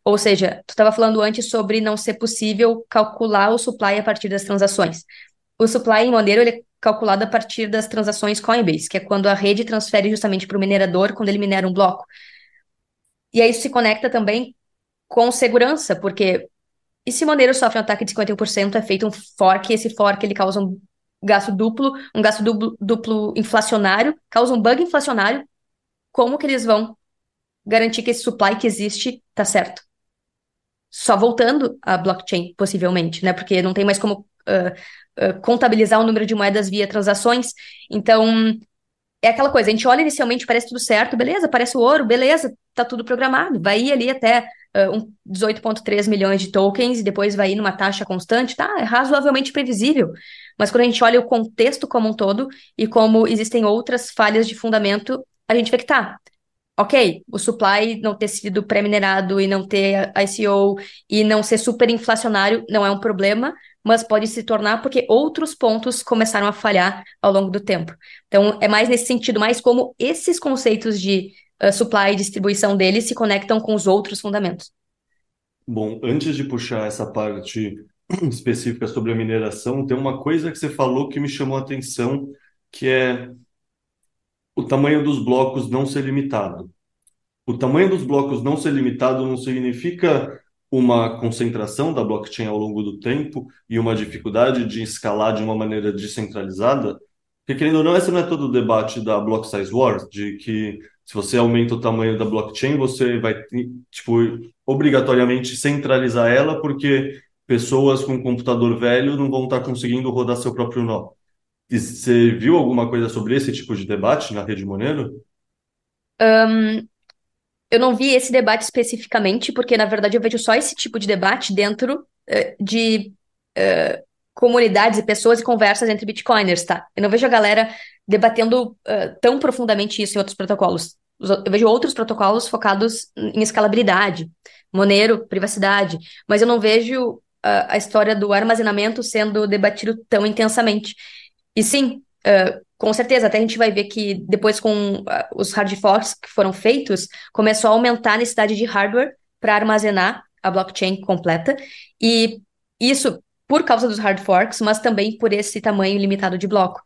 Ou seja, tu estava falando antes sobre não ser possível calcular o supply a partir das transações. O supply em Monero ele é calculado a partir das transações Coinbase, que é quando a rede transfere justamente para o minerador quando ele minera um bloco. E aí isso se conecta também com segurança, porque e se Monero sofre um ataque de 51%, é feito um fork, e esse fork ele causa um gasto duplo, um gasto duplo, duplo inflacionário, causa um bug inflacionário, como que eles vão garantir que esse supply que existe tá certo? Só voltando à blockchain, possivelmente, né? Porque não tem mais como uh, uh, contabilizar o número de moedas via transações. Então, é aquela coisa, a gente olha inicialmente, parece tudo certo, beleza, parece o ouro, beleza, tá tudo programado, vai ir ali até uh, um 18,3 milhões de tokens e depois vai ir numa taxa constante, tá, é razoavelmente previsível. Mas quando a gente olha o contexto como um todo e como existem outras falhas de fundamento, a gente vê que tá, ok, o supply não ter sido pré-minerado e não ter ICO e não ser super inflacionário não é um problema, mas pode se tornar porque outros pontos começaram a falhar ao longo do tempo. Então, é mais nesse sentido, mais como esses conceitos de uh, supply e distribuição deles se conectam com os outros fundamentos. Bom, antes de puxar essa parte <clears throat> específica sobre a mineração, tem uma coisa que você falou que me chamou a atenção, que é o tamanho dos blocos não ser limitado. O tamanho dos blocos não ser limitado não significa uma concentração da blockchain ao longo do tempo e uma dificuldade de escalar de uma maneira descentralizada, porque querendo ou não, esse não é todo o debate da Block Size War, de que se você aumenta o tamanho da blockchain, você vai, tipo, obrigatoriamente centralizar ela, porque pessoas com computador velho não vão estar conseguindo rodar seu próprio nó. E você viu alguma coisa sobre esse tipo de debate na rede Monero? Um, eu não vi esse debate especificamente, porque na verdade eu vejo só esse tipo de debate dentro uh, de uh, comunidades e pessoas e conversas entre bitcoiners, tá? Eu não vejo a galera debatendo uh, tão profundamente isso em outros protocolos. Eu vejo outros protocolos focados em escalabilidade, Monero, privacidade, mas eu não vejo a história do armazenamento sendo debatido tão intensamente. E sim, com certeza, até a gente vai ver que depois com uh, os hard forks que foram feitos, começou a aumentar a necessidade de hardware para armazenar a blockchain completa. E isso por causa dos hard forks, mas também por esse tamanho limitado de bloco.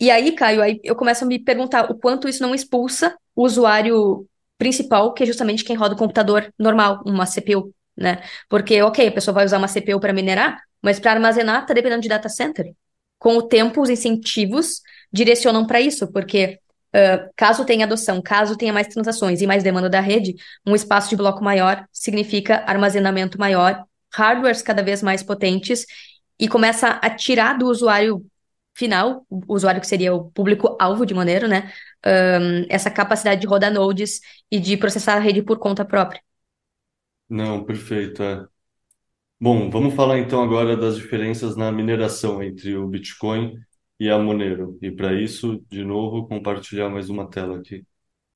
E aí, Caio, aí eu começo a me perguntar o quanto isso não expulsa o usuário principal, que é justamente quem roda o computador normal, uma CPU, né? Porque, ok, a pessoa vai usar uma CPU para minerar, mas para armazenar está dependendo de data center com o tempo, os incentivos direcionam para isso, porque uh, caso tenha adoção, caso tenha mais transações e mais demanda da rede, um espaço de bloco maior significa armazenamento maior, hardwares cada vez mais potentes e começa a tirar do usuário final, o usuário que seria o público-alvo de Monero, né? Um, essa capacidade de rodar nodes e de processar a rede por conta própria. Não, perfeito. É. Bom, vamos falar então agora das diferenças na mineração entre o Bitcoin e a Monero. E para isso, de novo, compartilhar mais uma tela aqui.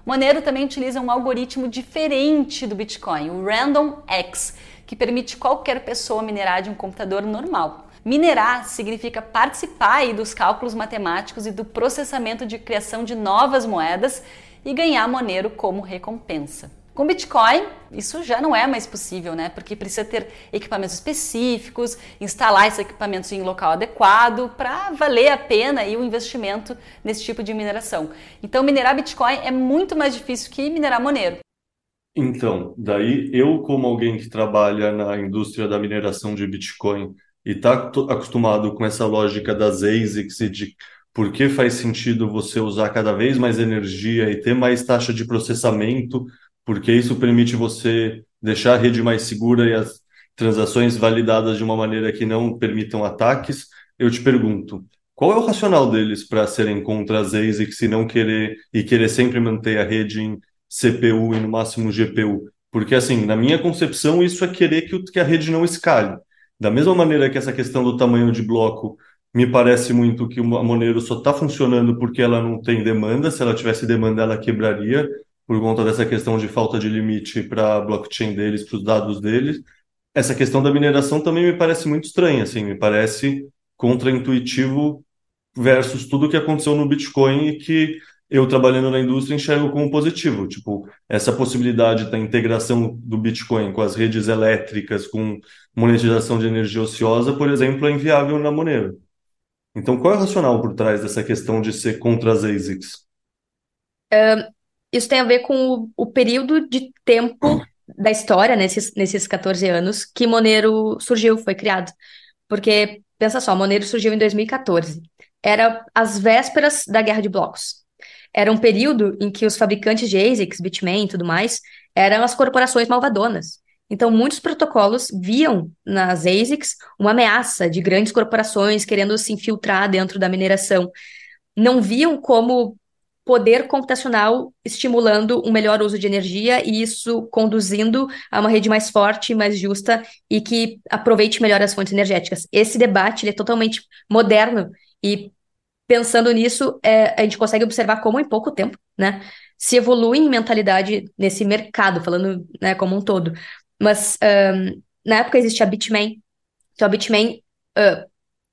Monero também utiliza um algoritmo diferente do Bitcoin, o Random X, que permite qualquer pessoa minerar de um computador normal. Minerar significa participar dos cálculos matemáticos e do processamento de criação de novas moedas e ganhar Monero como recompensa. Com Bitcoin, isso já não é mais possível, né? Porque precisa ter equipamentos específicos, instalar esses equipamentos em local adequado para valer a pena e o investimento nesse tipo de mineração. Então, minerar Bitcoin é muito mais difícil que minerar Monero. Então, daí eu, como alguém que trabalha na indústria da mineração de Bitcoin e está acostumado com essa lógica das ASICs e de por que faz sentido você usar cada vez mais energia e ter mais taxa de processamento porque isso permite você deixar a rede mais segura e as transações validadas de uma maneira que não permitam ataques. Eu te pergunto, Qual é o racional deles para serem contra as ASICs e não querer e querer sempre manter a rede em CPU e no máximo GPU? Porque, assim, na minha concepção, isso é querer que, a rede não escale. Da mesma maneira que essa questão do tamanho de bloco me parece muito que a Monero só está funcionando porque ela não tem demanda. Se ela tivesse demanda, ela quebraria por conta dessa questão de falta de limite para a blockchain deles, para os dados deles. Essa questão da mineração também me parece muito estranha, assim, me parece contraintuitivo versus tudo que aconteceu no Bitcoin e que eu trabalhando na indústria enxergo como positivo, tipo, essa possibilidade da integração do Bitcoin com as redes elétricas, com monetização de energia ociosa, por exemplo, é inviável na Monero. Então, qual é o racional por trás dessa questão de ser contra as ASICs? Isso tem a ver com o, o período de tempo da história, nesses, nesses 14 anos, que Monero surgiu, foi criado. Porque, pensa só, Monero surgiu em 2014. Era as vésperas da Guerra de Blocos. Era um período em que os fabricantes de ASICs, Bitmain e tudo mais, eram as corporações malvadonas. Então, muitos protocolos viam nas ASICs uma ameaça de grandes corporações querendo se infiltrar dentro da mineração. Não viam como poder computacional estimulando um melhor uso de energia e isso conduzindo a uma rede mais forte, mais justa e que aproveite melhor as fontes energéticas. Esse debate é totalmente moderno e pensando nisso, é, a gente consegue observar como em pouco tempo, né, se evolui em mentalidade nesse mercado, falando né, como um todo. Mas um, na época existia a Bitmain, então a Bitmain uh,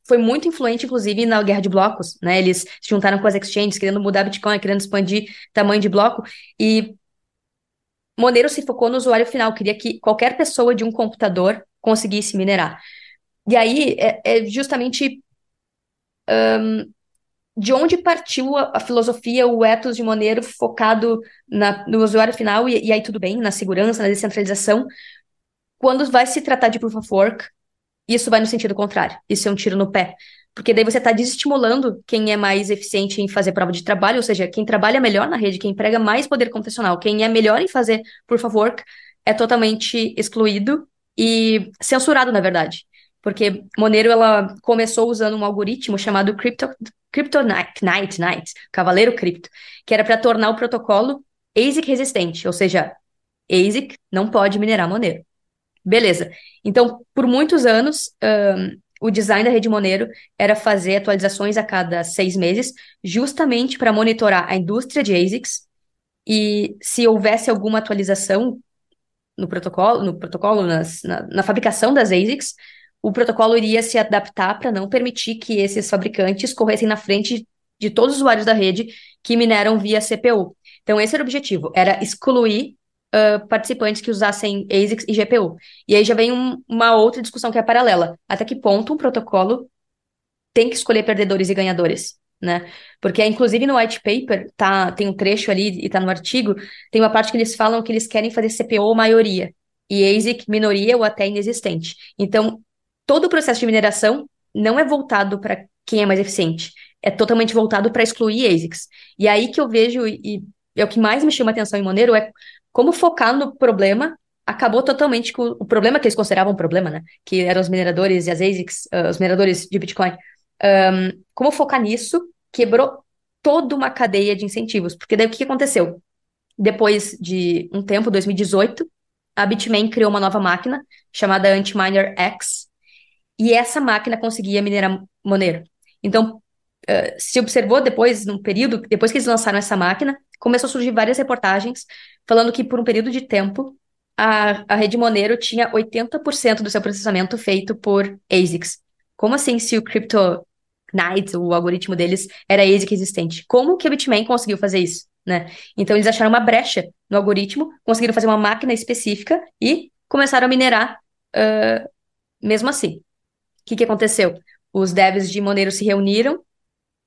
foi muito influente, inclusive, na guerra de blocos, né? Eles se juntaram com as exchanges, querendo mudar Bitcoin, querendo expandir tamanho de bloco, e Monero se focou no usuário final, queria que qualquer pessoa de um computador conseguisse minerar. E aí é, é justamente um, de onde partiu a, a, filosofia, o ethos de Monero focado na, no usuário final, e, e aí tudo bem, na segurança, na descentralização. Quando vai se tratar de proof of work, isso vai no sentido contrário. Isso é um tiro no pé. Porque daí você está desestimulando quem é mais eficiente em fazer prova de trabalho, ou seja, quem trabalha melhor na rede, quem emprega mais poder computacional, quem é melhor em fazer of work, é totalmente excluído e censurado, na verdade. Porque Monero ela começou usando um algoritmo chamado Crypto, Crypto Knight, Knight, Knight, Cavaleiro Cripto, que era para tornar o protocolo ASIC resistente, ou seja, ASIC não pode minerar Monero. Beleza. Então, por muitos anos, um, o design da rede Monero era fazer atualizações a cada seis meses, justamente para monitorar a indústria de ASICs e se houvesse alguma atualização no protocolo, no protocolo nas, na, na fabricação das ASICs, o protocolo iria se adaptar para não permitir que esses fabricantes corressem na frente de todos os usuários da rede que mineram via CPU. Então, esse era o objetivo, era excluir uh, participantes que usassem ASICs e GPU. E aí já vem um, uma outra discussão que é paralela. Até que ponto um protocolo tem que escolher perdedores e ganhadores? Né? Porque, inclusive, no white paper, tá, tem um trecho ali e tá no artigo, tem uma parte que eles falam que eles querem fazer CPO maioria e ASIC minoria ou até inexistente. Então, todo o processo de mineração não é voltado para quem é mais eficiente, é totalmente voltado para excluir ASICs. E aí que eu vejo, e é o que mais me chama atenção em Monero, é como focar no problema acabou totalmente com o problema que eles consideravam um problema, né? Que eram os mineradores e as ASICs, uh, os mineradores de Bitcoin. Um, como focar nisso quebrou toda uma cadeia de incentivos. Porque daí o que, aconteceu? Depois de um tempo, 2018, a Bitmain criou uma nova máquina chamada Antiminer X, e essa máquina conseguia minerar Monero. Então, uh, se observou depois, num período, depois que eles lançaram essa máquina, começou a surgir várias reportagens falando que por um período de tempo a, a rede Monero tinha 80% do seu processamento feito por ASICs. Como assim se o Crypto Knight, o algoritmo deles, era ASIC existente? Como que a Bitmain conseguiu fazer isso? Né? Então eles acharam uma brecha no algoritmo, conseguiram fazer uma máquina específica e começaram a minerar uh, mesmo assim. O que, que aconteceu? Os devs de Monero se reuniram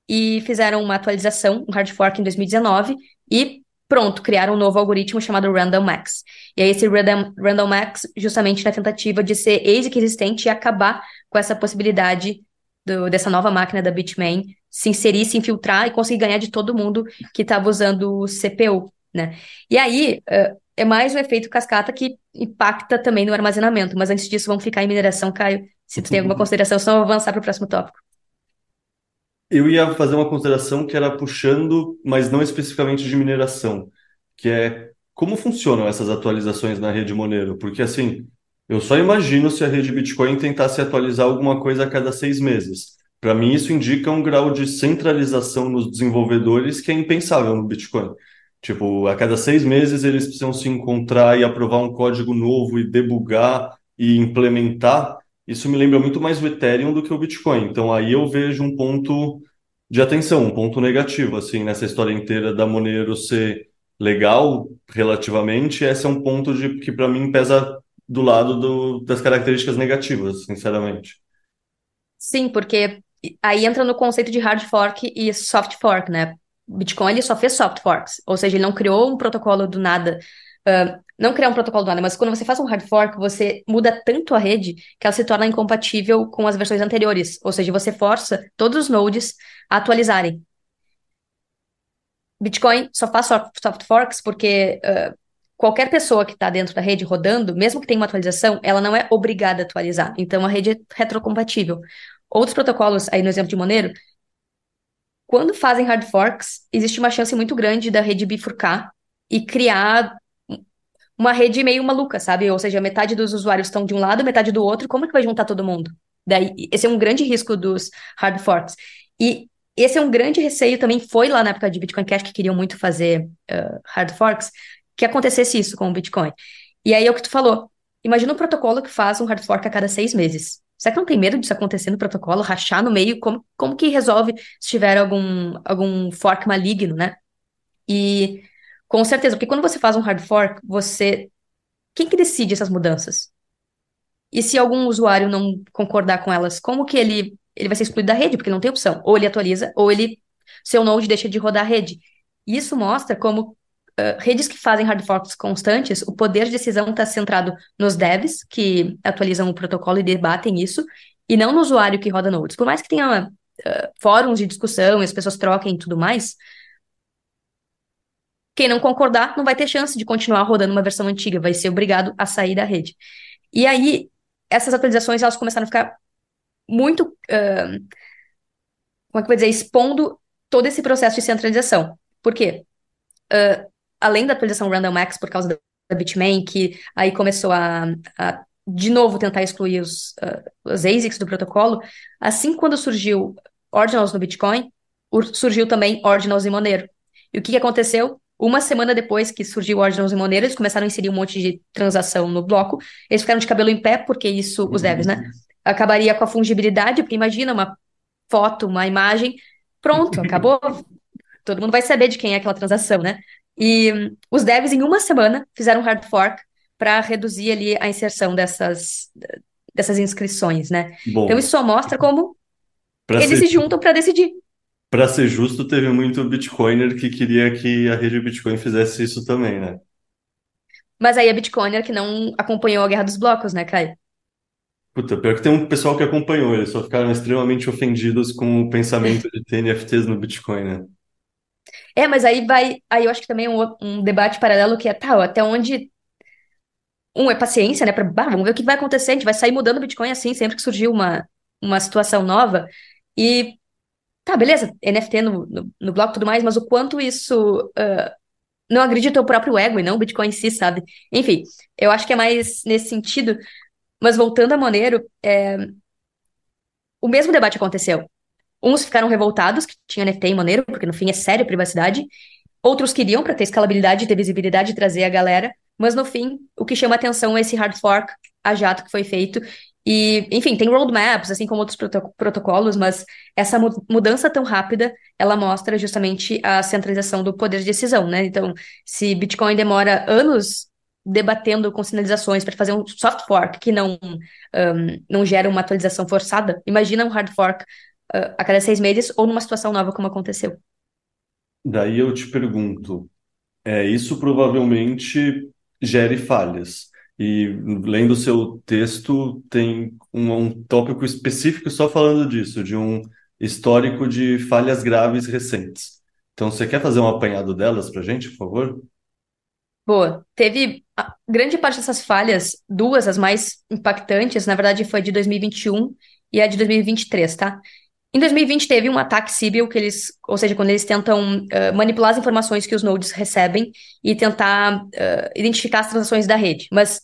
e fizeram uma atualização, um hard fork em 2019, e pronto, criaram um novo algoritmo chamado Random Max. E aí esse Random, Random Max, justamente na tentativa de ser ASIC existente e acabar com essa possibilidade do, dessa nova máquina da Bitmain se inserir, se infiltrar e conseguir ganhar de todo mundo que estava usando o CPU, né? E aí, uh, é mais um efeito cascata que impacta também no armazenamento. Mas antes disso, vamos ficar em mineração, Caio. Se tu tem alguma consideração, só avançar para o próximo tópico. Eu ia fazer uma consideração que era puxando, mas não especificamente de mineração, que é como funcionam essas atualizações na rede Monero? Porque assim, eu só imagino se a rede Bitcoin tentasse atualizar alguma coisa a cada seis meses. Para mim, isso indica um grau de centralização nos desenvolvedores que é impensável no Bitcoin. Tipo, a cada seis meses eles precisam se encontrar e aprovar um código novo e debugar e implementar. Isso me lembra muito mais o Ethereum do que o Bitcoin. Então aí eu vejo um ponto de atenção, um ponto negativo, assim, nessa história inteira da Monero ser legal relativamente. Esse é um ponto de, que para mim pesa do lado do, das características negativas, sinceramente. Sim, porque aí entra no conceito de hard fork e soft fork, né? Bitcoin ele só fez soft forks, ou seja, ele não criou um protocolo do nada. Uh, não criar um protocolo do nada, mas quando você faz um hard fork, você muda tanto a rede que ela se torna incompatível com as versões anteriores. Ou seja, você força todos os nodes a atualizarem. Bitcoin só faz soft forks porque uh, qualquer pessoa que está dentro da rede rodando, mesmo que tenha uma atualização, ela não é obrigada a atualizar. Então a rede é retrocompatível. Outros protocolos, aí no exemplo de Monero, quando fazem hard forks, existe uma chance muito grande da rede bifurcar e criar uma rede meio maluca, sabe? Ou seja, metade dos usuários estão de um lado, metade do outro, como é que vai juntar todo mundo? Daí, esse é um grande risco dos hard forks. E esse é um grande receio também, foi lá na época de Bitcoin Cash, que queriam muito fazer uh, hard forks, que acontecesse isso com o Bitcoin. E aí é o que tu falou. Imagina um protocolo que faz um hard fork a cada seis meses. Será que não tem medo disso acontecer no protocolo, rachar no meio? Como, como que resolve se tiver algum, algum fork maligno, né? E com certeza, porque quando você faz um hard fork, você. Quem que decide essas mudanças? E se algum usuário não concordar com elas, como que ele, ele vai ser excluído da rede? Porque não tem opção. Ou ele atualiza, ou ele seu node deixa de rodar a rede. Isso mostra como uh, redes que fazem hard forks constantes, o poder de decisão está centrado nos devs, que atualizam o protocolo e debatem isso, e não no usuário que roda nodes. Por mais que tenha uh, fóruns de discussão e as pessoas troquem e tudo mais, quem não concordar não vai ter chance de continuar rodando uma versão antiga, vai ser obrigado a sair da rede. E aí, essas atualizações elas começaram a ficar muito, uh, como é que eu vou dizer, expondo todo esse processo de centralização. Por quê? Uh, além da atualização Random Max por causa da Bitmain, que aí começou a, a de novo tentar excluir os, uh, os ASICs do protocolo, assim quando surgiu Ordinals no Bitcoin, surgiu também Ordinals em Monero. E o que, que aconteceu? Uma semana depois que surgiu Ordinals em Monero, eles começaram a inserir um monte de transação no bloco. Eles ficaram de cabelo em pé, porque isso, os devs, né? Acabaria com a fungibilidade, porque imagina uma foto, uma imagem, pronto, acabou. <laughs> Todo mundo vai saber de quem é aquela transação, né? E os devs, em uma semana, fizeram um hard fork para reduzir ali a inserção dessas, dessas inscrições, né? Bom, então isso só mostra como eles ser, se juntam para decidir. Para ser justo, teve muito Bitcoiner que queria que a rede Bitcoin fizesse isso também, né? Mas aí a Bitcoiner que não acompanhou a Guerra dos Blocos, né, Caio? Puta, pior que tem um pessoal que acompanhou, eles só ficaram extremamente ofendidos com o pensamento de ter NFTs no Bitcoin, né? É, mas aí vai. Aí eu acho que também é um, um debate paralelo que é, tá, até onde. Um é paciência, né? Pra, bah, vamos ver o que vai acontecer. A gente vai sair mudando o Bitcoin assim, sempre que surgir uma, uma situação nova. E tá, beleza, NFT no, no, no bloco e tudo mais, mas o quanto isso uh, não agride o teu próprio ego e não o Bitcoin em si, sabe? Enfim, eu acho que é mais nesse sentido. Mas voltando a Monero, é... o mesmo debate aconteceu. Uns ficaram revoltados que tinha NFT em Monero, porque no fim é sério a privacidade. Outros queriam para ter escalabilidade, ter visibilidade trazer a galera. Mas no fim, o que chama atenção é esse hard fork a jato que foi feito. E, enfim, tem roadmaps, assim como outros protocolos, mas essa mudança tão rápida, ela mostra justamente a centralização do poder de decisão, né? Então, se Bitcoin demora anos debatendo com sinalizações para fazer um soft fork que não, um, não gera uma atualização forçada, imagina um hard fork a cada seis meses ou numa situação nova como aconteceu. Daí eu te pergunto, é, isso provavelmente gere falhas. E lendo o seu texto, tem um, um tópico específico só falando disso, de um histórico de falhas graves recentes. Então, você quer fazer um apanhado delas para a gente, por favor? Boa. Teve grande parte dessas falhas, duas, as mais impactantes, na verdade, foi de 2021 e a de 2023, tá? Em 2020 teve um ataque Sibyl, que eles, ou seja, quando eles tentam uh, manipular as informações que os nodes recebem e tentar uh, identificar as transações da rede. Mas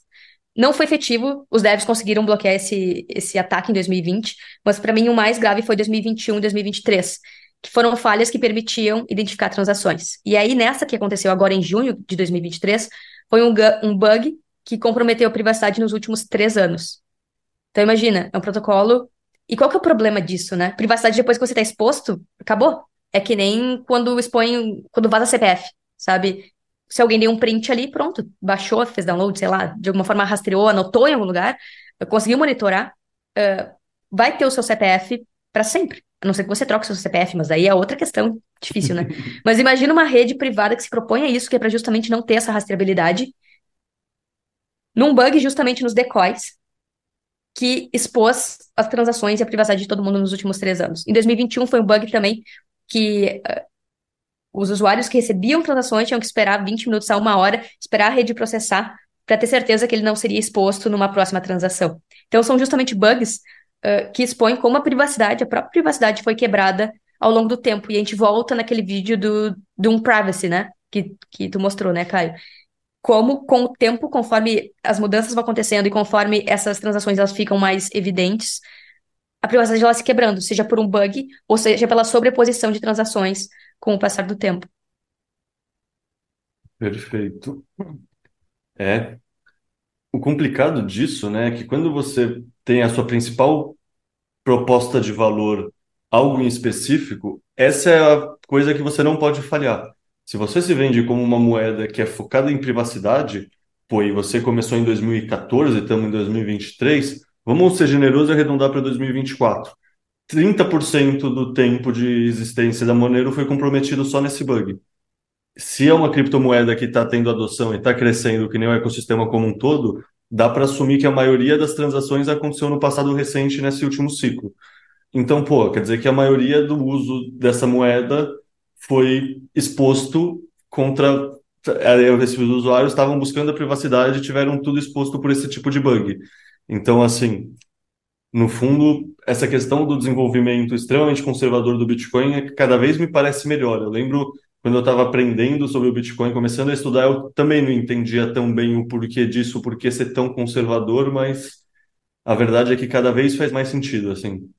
não foi efetivo, os devs conseguiram bloquear esse, esse ataque em 2020, mas para mim o mais grave foi 2021 e 2023, que foram falhas que permitiam identificar transações. E aí, nessa que aconteceu agora em junho de 2023, foi um, um bug que comprometeu a privacidade nos últimos três anos. Então, imagina, é um protocolo e qual que é o problema disso, né? Privacidade depois que você está exposto, acabou. É que nem quando expõe, quando vaza CPF, sabe? Se alguém deu um print ali, pronto, baixou, fez download, sei lá, de alguma forma rastreou, anotou em algum lugar, conseguiu monitorar, uh, vai ter o seu CPF para sempre. A não ser que você troque seu CPF, mas aí é outra questão difícil, né? <laughs> mas imagina uma rede privada que se propõe a isso, que é para justamente não ter essa rastreabilidade, num bug justamente nos decoys, que expôs as transações e a privacidade de todo mundo nos últimos três anos. Em 2021 foi um bug também que uh, os usuários que recebiam transações tinham que esperar 20 minutos a uma hora, esperar a rede processar, para ter certeza que ele não seria exposto numa próxima transação. Então, são justamente bugs uh, que expõem como a privacidade, a própria privacidade foi quebrada ao longo do tempo. E a gente volta naquele vídeo do, do um privacy, né? Que, que tu mostrou, né, Caio? Como com o tempo, conforme as mudanças vão acontecendo e conforme essas transações elas ficam mais evidentes, a privacidade ela se quebrando, seja por um bug ou seja pela sobreposição de transações com o passar do tempo. Perfeito. É. O complicado disso, né, é que quando você tem a sua principal proposta de valor algo em específico, essa é a coisa que você não pode falhar. Se você se vende como uma moeda que é focada em privacidade, pô, e você começou em 2014, estamos em 2023, vamos ser generosos e arredondar para 2024. 30% do tempo de existência da Monero foi comprometido só nesse bug. Se é uma criptomoeda que está tendo adoção e está crescendo, que nem o ecossistema como um todo, dá para assumir que a maioria das transações aconteceu no passado recente, nesse último ciclo. Então, pô, quer dizer que a maioria do uso dessa moeda foi exposto contra esses usuários estavam buscando a privacidade e tiveram tudo exposto por esse tipo de bug. Então, assim, no fundo, essa questão do desenvolvimento extremamente conservador do Bitcoin é que cada vez me parece melhor. Eu lembro quando eu estava aprendendo sobre o Bitcoin, começando a estudar, eu também não entendia tão bem o porquê disso, o porquê ser tão conservador, mas a verdade é que cada vez faz mais sentido, assim.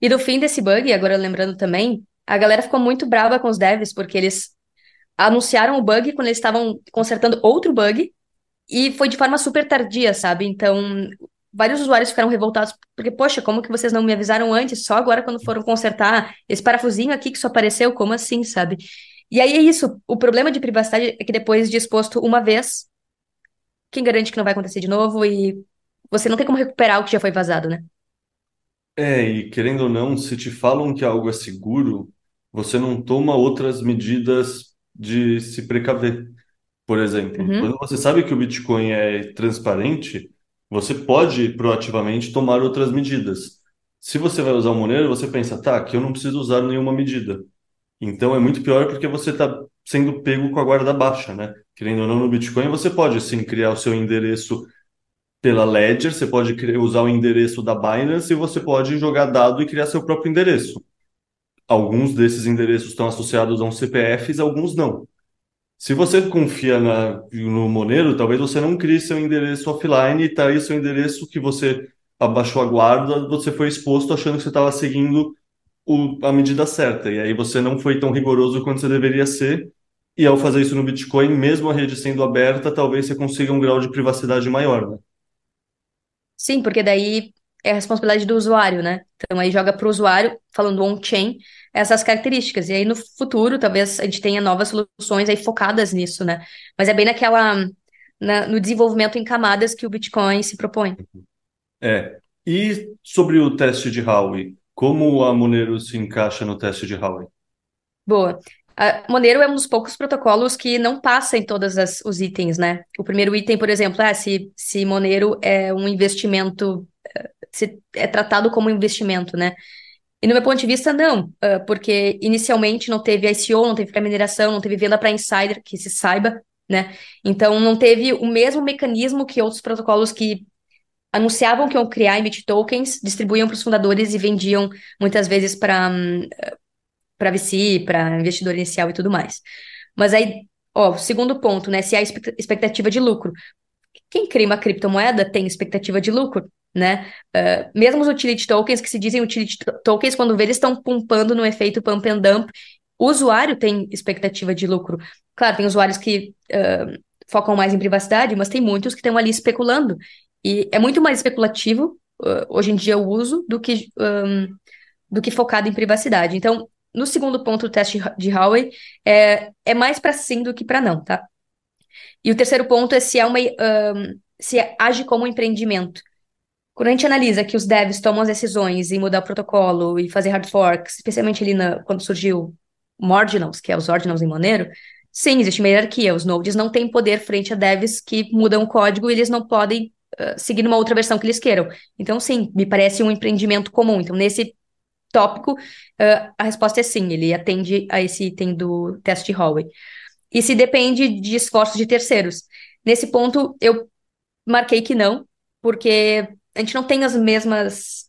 E no fim desse bug, agora lembrando também, a galera ficou muito brava com os devs, porque eles anunciaram o bug quando eles estavam consertando outro bug, e foi de forma super tardia, sabe? Então, vários usuários ficaram revoltados, porque, poxa, como que vocês não me avisaram antes? Só agora quando foram consertar esse parafusinho aqui que só apareceu, como assim, sabe? E aí é isso, o problema de privacidade é que depois de exposto uma vez, quem garante que não vai acontecer de novo e você não tem como recuperar o que já foi vazado, né? É, e querendo ou não, se te falam que algo é seguro, você não toma outras medidas de se precaver. Por exemplo, Uhum. quando você sabe que o Bitcoin é transparente, você pode proativamente tomar outras medidas. Se você vai usar o Monero, você pensa, tá, aqui eu não preciso usar nenhuma medida. Então é muito pior porque você está sendo pego com a guarda baixa, né? Querendo ou não, no Bitcoin você pode sim criar o seu endereço pela Ledger, você pode usar o endereço da Binance e você pode jogar dado e criar seu próprio endereço. Alguns desses endereços estão associados a um CPF, alguns não. Se você confia na, no Monero, talvez você não crie seu endereço offline e tá aí seu endereço que você abaixou a guarda, você foi exposto achando que você estava seguindo o, a medida certa. E aí você não foi tão rigoroso quanto você deveria ser. E ao fazer isso no Bitcoin, mesmo a rede sendo aberta, talvez você consiga um grau de privacidade maior, né? Sim, porque daí é a responsabilidade do usuário, né? Então aí joga para o usuário, falando on-chain, essas características. E aí no futuro, talvez a gente tenha novas soluções aí focadas nisso, né? Mas é bem naquela, na, no desenvolvimento em camadas que o Bitcoin se propõe. É. E sobre o teste de Howey, como a Monero se encaixa no teste de Howey? Boa. A Monero é um dos poucos protocolos que não passa em todos os itens, né? O primeiro item, por exemplo, é se, se Monero é um investimento, eh, se é tratado como investimento, né? E no meu ponto de vista, não, uh, porque inicialmente não teve ICO, não teve pré-mineração, não teve venda para insider, que se saiba, né? Então não teve o mesmo mecanismo que outros protocolos que anunciavam que iam criar emit tokens, distribuíam para os fundadores e vendiam muitas vezes para para VC, para investidor inicial e tudo mais. Mas aí, ó, segundo ponto, né, se há expectativa de lucro. Quem cria uma criptomoeda tem expectativa de lucro, né? Uh, mesmo os utility tokens, que se dizem utility tokens, quando vê, eles estão pumpando no efeito pump and dump. O usuário tem expectativa de lucro. Claro, tem usuários que uh, focam mais em privacidade, mas tem muitos que estão ali especulando. E é muito mais especulativo, uh, hoje em dia, o uso do que, um, do que focado em privacidade. Então, no segundo ponto do teste de Howey, é, é mais para sim do que para não, tá? E o terceiro ponto é se é uma um, se age como um empreendimento. Quando a gente analisa que os devs tomam as decisões em mudar o protocolo e fazer hard forks, especialmente ali na, quando surgiu o Ordinals, que é os Ordinals em Monero, sim, existe uma hierarquia. Os nodes não têm poder frente a devs que mudam o código e eles não podem uh, seguir uma outra versão que eles queiram. Então, sim, me parece um empreendimento comum. Então, nesse tópico, uh, a resposta é sim, ele atende a esse item do teste de Hallway. E se depende de esforços de terceiros. Nesse ponto, eu marquei que não, porque a gente não tem as mesmas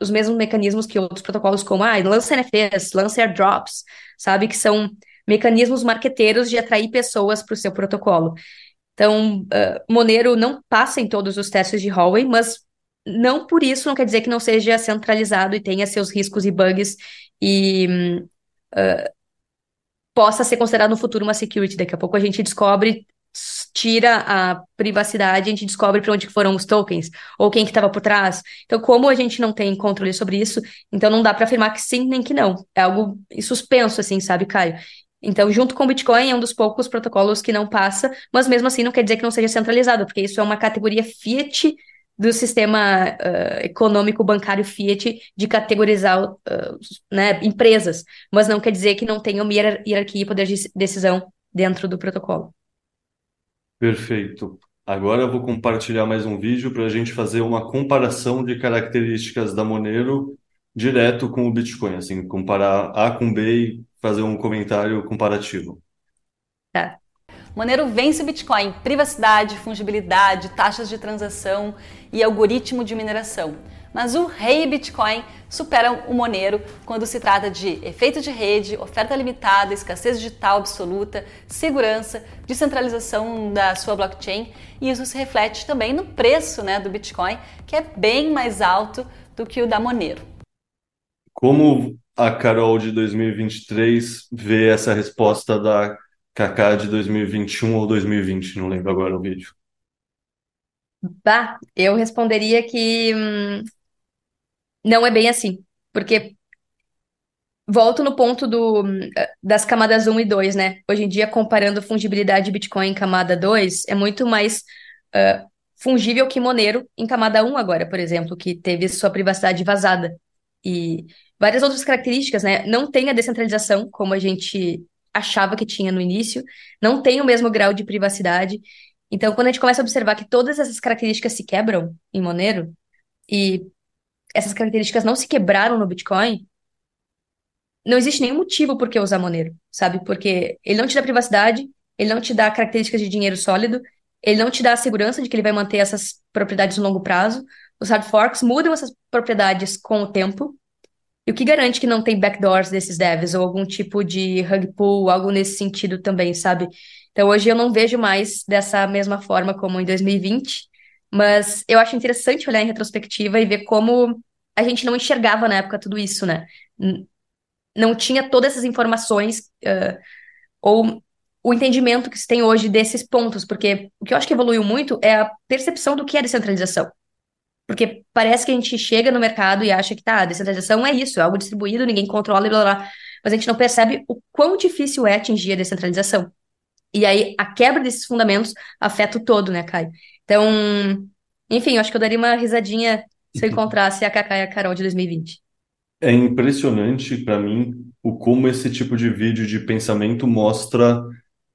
os mesmos mecanismos que outros protocolos, como ah, lança NFTs, lança airdrops, sabe? Que são mecanismos marqueteiros de atrair pessoas para o seu protocolo. Então, uh, Monero não passa em todos os testes de Hallway, mas não por isso não quer dizer que não seja centralizado e tenha seus riscos e bugs e uh, possa ser considerado no futuro uma security. Daqui a pouco a gente descobre, tira a privacidade, a gente descobre para onde foram os tokens ou quem que estava por trás. Então, como a gente não tem controle sobre isso, então não dá para afirmar que sim nem que não. É algo suspenso, assim, sabe, Caio? Então, junto com o Bitcoin, é um dos poucos protocolos que não passa, mas mesmo assim não quer dizer que não seja centralizado, porque isso é uma categoria fiat do sistema uh, econômico bancário Fiat de categorizar uh, né, empresas, mas não quer dizer que não tenha uma hierarquia e poder de decisão dentro do protocolo. Perfeito. Agora eu vou compartilhar mais um vídeo para a gente fazer uma comparação de características da Monero direto com o Bitcoin, assim, comparar A com B e fazer um comentário comparativo. Tá. Monero vence o Bitcoin privacidade, fungibilidade, taxas de transação e algoritmo de mineração. Mas o rei Bitcoin supera o Monero quando se trata de efeito de rede, oferta limitada, escassez digital absoluta, segurança, descentralização da sua blockchain e isso se reflete também no preço né, do Bitcoin, que é bem mais alto do que o da Monero. Como a Carol de 2023 vê essa resposta da Kaká de 2021 ou 2020, não lembro agora o vídeo. Bah, eu responderia que hum, não é bem assim, porque volto no ponto do, das camadas 1 e 2, né? Hoje em dia, comparando fungibilidade de Bitcoin em camada 2, é muito mais uh, fungível que Monero em camada 1 agora, por exemplo, que teve sua privacidade vazada. E várias outras características, né? Não tem a descentralização, como a gente achava que tinha no início, não tem o mesmo grau de privacidade. Então, quando a gente começa a observar que todas essas características se quebram em Monero, e essas características não se quebraram no Bitcoin, não existe nenhum motivo por que usar Monero, sabe? Porque ele não te dá privacidade, ele não te dá características de dinheiro sólido, ele não te dá a segurança de que ele vai manter essas propriedades no longo prazo. Os hard forks mudam essas propriedades com o tempo, e o que garante que não tem backdoors desses devs ou algum tipo de rug pull, algo nesse sentido também, sabe? Então hoje eu não vejo mais dessa mesma forma como em 2020, mas eu acho interessante olhar em retrospectiva e ver como a gente não enxergava na época tudo isso, né? Não tinha todas essas informações uh, ou o entendimento que se tem hoje desses pontos, porque o que eu acho que evoluiu muito é a percepção do que é descentralização. Porque parece que a gente chega no mercado e acha que tá, descentralização é isso, é algo distribuído, ninguém controla e blá. blá. Mas a gente não percebe o quão difícil é atingir a descentralização. E aí a quebra desses fundamentos afeta o todo, né, Caio? Então, enfim, eu acho que eu daria uma risadinha se eu encontrasse a Kaká e a Carol de 2020. É impressionante para mim o como esse tipo de vídeo de pensamento mostra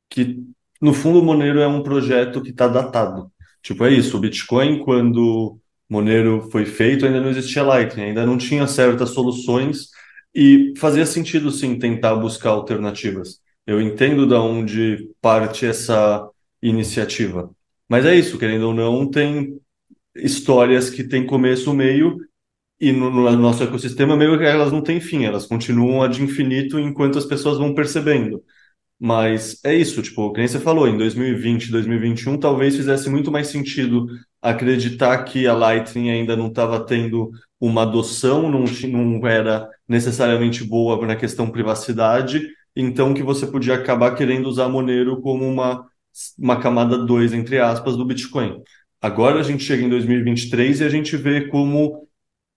que, no fundo, o Monero é um projeto que está datado. Tipo, é isso, o Bitcoin, quando Monero foi feito, ainda não existia Lightning, ainda não tinha certas soluções e fazia sentido sim tentar buscar alternativas. Eu entendo da onde parte essa iniciativa. Mas é isso, querendo ou não, tem histórias que têm começo, meio, e no, no, nosso ecossistema meio que elas não têm fim, elas continuam ad infinito enquanto as pessoas vão percebendo. Mas é isso, tipo, como você falou, em 2020, 2021, talvez fizesse muito mais sentido acreditar que a Lightning ainda não estava tendo uma adoção, não, não era necessariamente boa na questão privacidade, então que você podia acabar querendo usar Monero como uma, uma camada 2, entre aspas, do Bitcoin. Agora a gente chega em 2023 e a gente vê como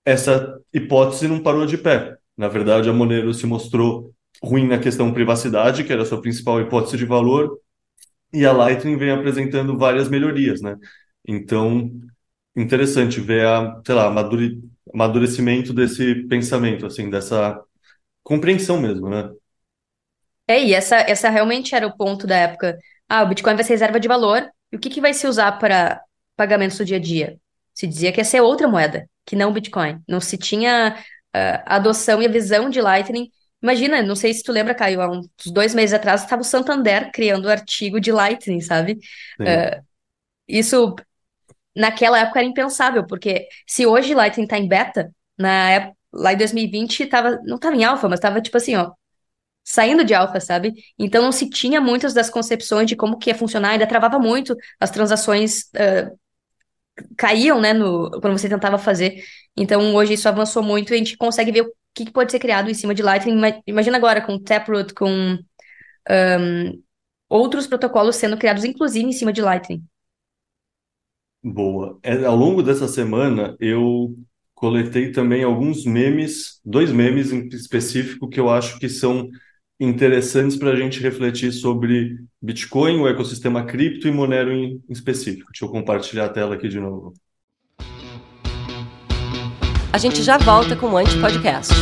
essa hipótese não parou de pé. Na verdade, a Monero se mostrou ruim na questão privacidade, que era a sua principal hipótese de valor, e a Lightning vem apresentando várias melhorias, né? Então, interessante ver a, sei lá, amadurecimento desse pensamento, assim, dessa compreensão mesmo, né? É, e essa, essa realmente era o ponto da época. Ah, o Bitcoin vai ser reserva de valor, e o que, que vai se usar para pagamentos do dia a dia? Se dizia que ia ser outra moeda, que não o Bitcoin. Não se tinha uh, a adoção e a visão de Lightning. Imagina, não sei se tu lembra, Caio, há uns dois meses atrás estava o Santander criando o artigo de Lightning, sabe? Uh, isso naquela época era impensável, porque se hoje Lightning está em beta, na época, lá em 2020 tava, não estava em alfa, mas estava tipo assim, ó, saindo de alfa, sabe? Então não se tinha muitas das concepções de como que ia funcionar, ainda travava muito as transações uh, caíam, né, no, quando você tentava fazer. Então hoje isso avançou muito e a gente consegue ver o que, que pode ser criado em cima de Lightning. Imagina agora com Taproot, com um, outros protocolos sendo criados, inclusive em cima de Lightning. Boa. É, ao longo dessa semana, eu coletei também alguns memes, dois memes em específico que eu acho que são interessantes para a gente refletir sobre Bitcoin, o ecossistema cripto e Monero em, específico. Deixa eu compartilhar a tela aqui de novo. A gente já volta com o Anti-Podcast.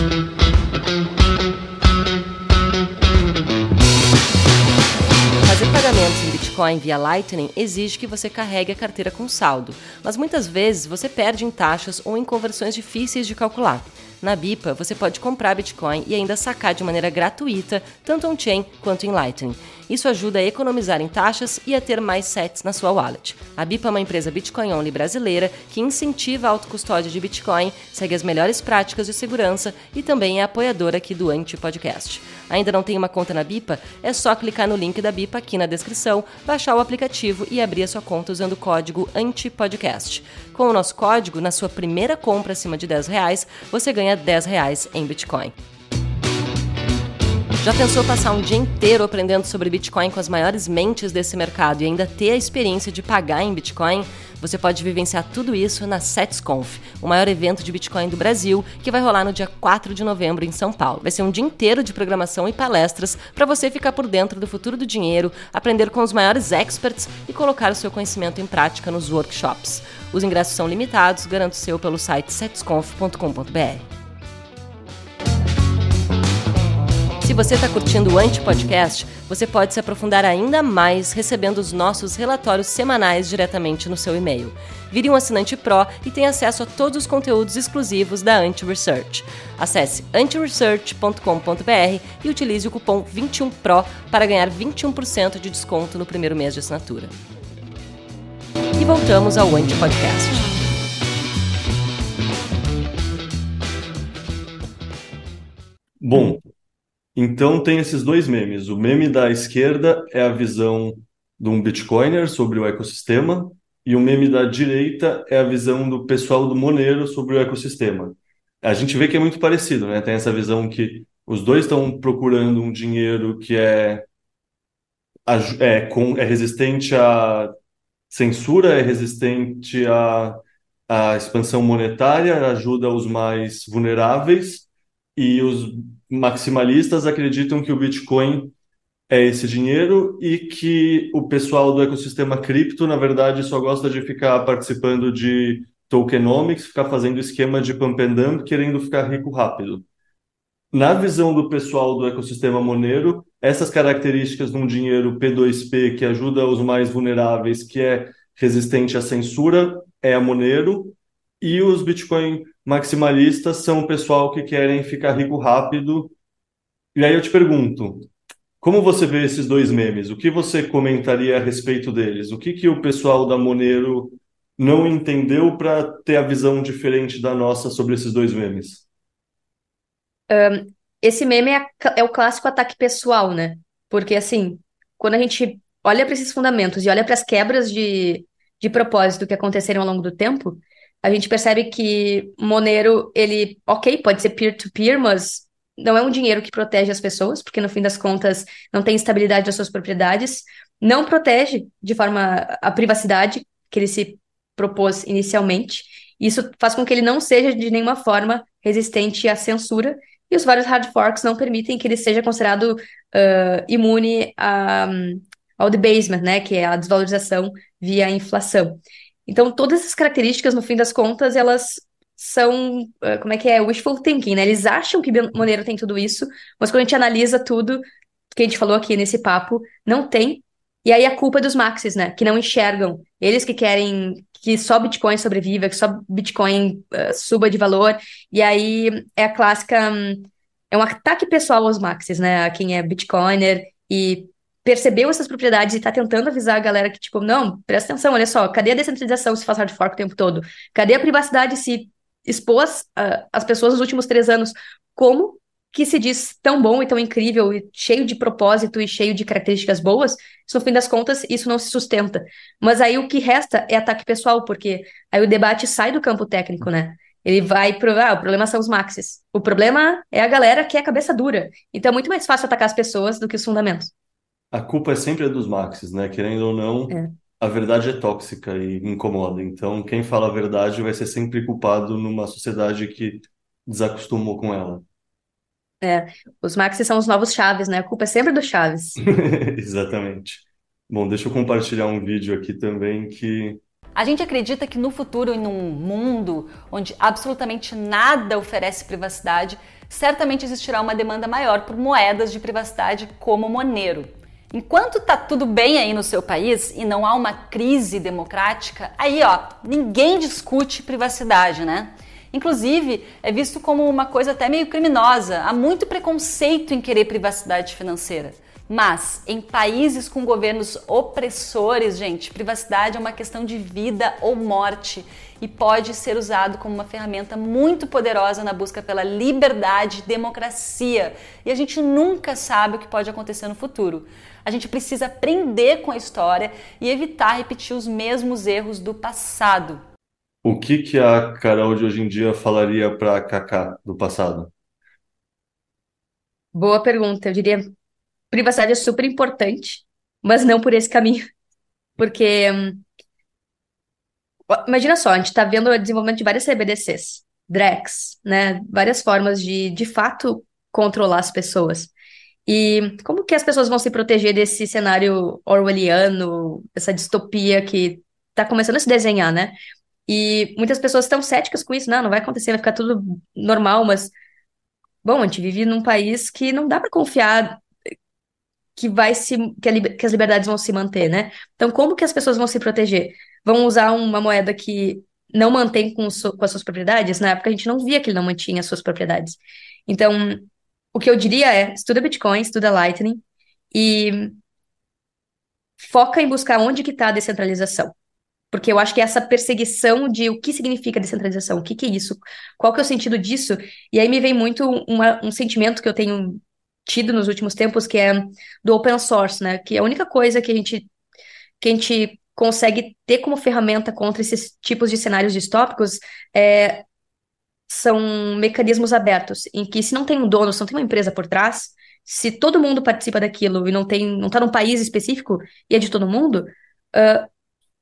Fazer pagamentos em Bitcoin via Lightning exige que você carregue a carteira com saldo, mas muitas vezes você perde em taxas ou em conversões difíceis de calcular. Na BIPA, você pode comprar Bitcoin e ainda sacar de maneira gratuita, tanto on-chain quanto em Lightning. Isso ajuda a economizar em taxas e a ter mais sets na sua wallet. A BIPA é uma empresa Bitcoin only brasileira que incentiva a autocustódia de Bitcoin, segue as melhores práticas de segurança e também é apoiadora aqui do Anti-Podcast. Ainda não tem uma conta na BIPA? É só clicar no link da BIPA aqui na descrição, baixar o aplicativo e abrir a sua conta usando o código ANTIPODCAST. Com o nosso código, na sua primeira compra acima de 10 reais, você ganha 10 reais em Bitcoin. Já pensou passar um dia inteiro aprendendo sobre Bitcoin com as maiores mentes desse mercado e ainda ter a experiência de pagar em Bitcoin? Você pode vivenciar tudo isso na SetsConf, o maior evento de Bitcoin do Brasil, que vai rolar no dia 4 de novembro em São Paulo. Vai ser um dia inteiro de programação e palestras para você ficar por dentro do futuro do dinheiro, aprender com os maiores experts e colocar o seu conhecimento em prática nos workshops. Os ingressos são limitados, garante o seu pelo site setsconf.com.br. Se você está curtindo o Anti-Podcast, você pode se aprofundar ainda mais recebendo os nossos relatórios semanais diretamente no seu e-mail. Vire um assinante Pro e tenha acesso a todos os conteúdos exclusivos da Anti-Research. Acesse antiresearch.com.br e utilize o cupom 21PRO para ganhar 21% de desconto no primeiro mês de assinatura. E voltamos ao Anti-Podcast. Bom, então tem esses dois memes. O meme da esquerda é a visão de um Bitcoiner sobre o ecossistema, e o meme da direita é a visão do pessoal do Monero sobre o ecossistema. A gente vê que é muito parecido, né? Tem essa visão que os dois estão procurando um dinheiro que é, é, com, é resistente à censura, é resistente à, à expansão monetária, ajuda os mais vulneráveis, e os maximalistas acreditam que o Bitcoin é esse dinheiro e que o pessoal do ecossistema cripto, na verdade, só gosta de ficar participando de tokenomics, ficar fazendo esquema de pump and dump, querendo ficar rico rápido. Na visão do pessoal do ecossistema Monero, essas características de um dinheiro P2P que ajuda os mais vulneráveis, que é resistente à censura, é a Monero, e os Bitcoin maximalistas são o pessoal que querem ficar rico rápido. E aí eu te pergunto, como você vê esses dois memes? O que você comentaria a respeito deles? O que, que o pessoal da Monero não entendeu para ter a visão diferente da nossa sobre esses dois memes? Esse meme é, é o clássico ataque pessoal, né? Porque, assim, quando a gente olha para esses fundamentos e olha para as quebras de, de propósito que aconteceram ao longo do tempo, a gente percebe que Monero, ele, ok, pode ser peer-to-peer, mas não é um dinheiro que protege as pessoas, porque no fim das contas não tem estabilidade das suas propriedades, não protege de forma a privacidade que ele se propôs inicialmente. Isso faz com que ele não seja de nenhuma forma resistente à censura, e os vários hard forks não permitem que ele seja considerado uh, imune a, ao debasement, né, que é a desvalorização via inflação. Então, todas essas características, no fim das contas, elas são, uh, como é que é, wishful thinking, né? Eles acham que Monero tem tudo isso, mas quando a gente analisa tudo que a gente falou aqui nesse papo, não tem. E aí a culpa é dos maxis, né? Que não enxergam. Eles que querem que só Bitcoin sobreviva, que só Bitcoin uh, suba de valor. E aí é a clássica. Um, é um ataque pessoal aos maxis, né? A quem é Bitcoiner e percebeu essas propriedades e está tentando avisar a galera que, tipo, não, presta atenção, olha só, cadê a descentralização se faz hard fork o tempo todo? Cadê a privacidade se expôs uh, as pessoas nos últimos três anos? Como que se diz tão bom e tão incrível e cheio de propósito e cheio de características boas, no fim das contas, isso não se sustenta. Mas aí o que resta é ataque pessoal, porque aí o debate sai do campo técnico, né? Ele vai pro. Ah, o problema são os maxis. O problema é a galera que é cabeça dura. Então é muito mais fácil atacar as pessoas do que os fundamentos. A culpa é sempre dos maxis, né? Querendo ou não, É. a verdade é tóxica e incomoda. Então, quem fala a verdade vai ser sempre culpado numa sociedade que desacostumou com ela. É, os maxis são os novos chaves, né? A culpa é sempre do Chaves. <laughs> Exatamente. Bom, deixa eu compartilhar um vídeo aqui também que A gente acredita que no futuro, em um mundo onde absolutamente nada oferece privacidade, certamente existirá uma demanda maior por moedas de privacidade como Monero. Enquanto tá tudo bem aí no seu país e não há uma crise democrática, aí ó, ninguém discute privacidade, né? Inclusive, é visto como uma coisa até meio criminosa. Há muito preconceito em querer privacidade financeira. Mas em países com governos opressores, gente, privacidade é uma questão de vida ou morte e pode ser usado como uma ferramenta muito poderosa na busca pela liberdade e democracia. E a gente nunca sabe o que pode acontecer no futuro. A gente precisa aprender com a história e evitar repetir os mesmos erros do passado. o que que a Carol de hoje em dia falaria para a Kaká do passado? Boa pergunta. Eu diria privacidade é super importante, mas não por esse caminho. <laughs> Porque, hum, imagina só, a gente está vendo o desenvolvimento de várias CBDCs, DREX, né? Várias formas de, de fato, controlar as pessoas. E como que as pessoas vão se proteger desse cenário orwelliano, essa distopia que está começando a se desenhar, né? E muitas pessoas estão céticas com isso, não, não vai acontecer, vai ficar tudo normal, mas, bom, a gente vive num país que não dá para confiar que vai se que, a que as liberdades vão se manter, né? Então, como que as pessoas vão se proteger? Vão usar uma moeda que não mantém com, com as suas propriedades? Na época a gente não via que ele não mantinha as suas propriedades. Então, o que eu diria é, estuda Bitcoin, estuda Lightning e foca em buscar onde que está a descentralização. Porque eu acho que essa perseguição de o que significa descentralização, o que que é isso, qual que é o sentido disso, e aí me vem muito uma- um sentimento que eu tenho tido nos últimos tempos, que é do open source, né? Que é a única coisa que a gente, que a gente consegue ter como ferramenta contra esses tipos de cenários distópicos é, são mecanismos abertos, em que se não tem um dono, se não tem uma empresa por trás, se todo mundo participa daquilo e não tem, não está num país específico e é de todo mundo, ah,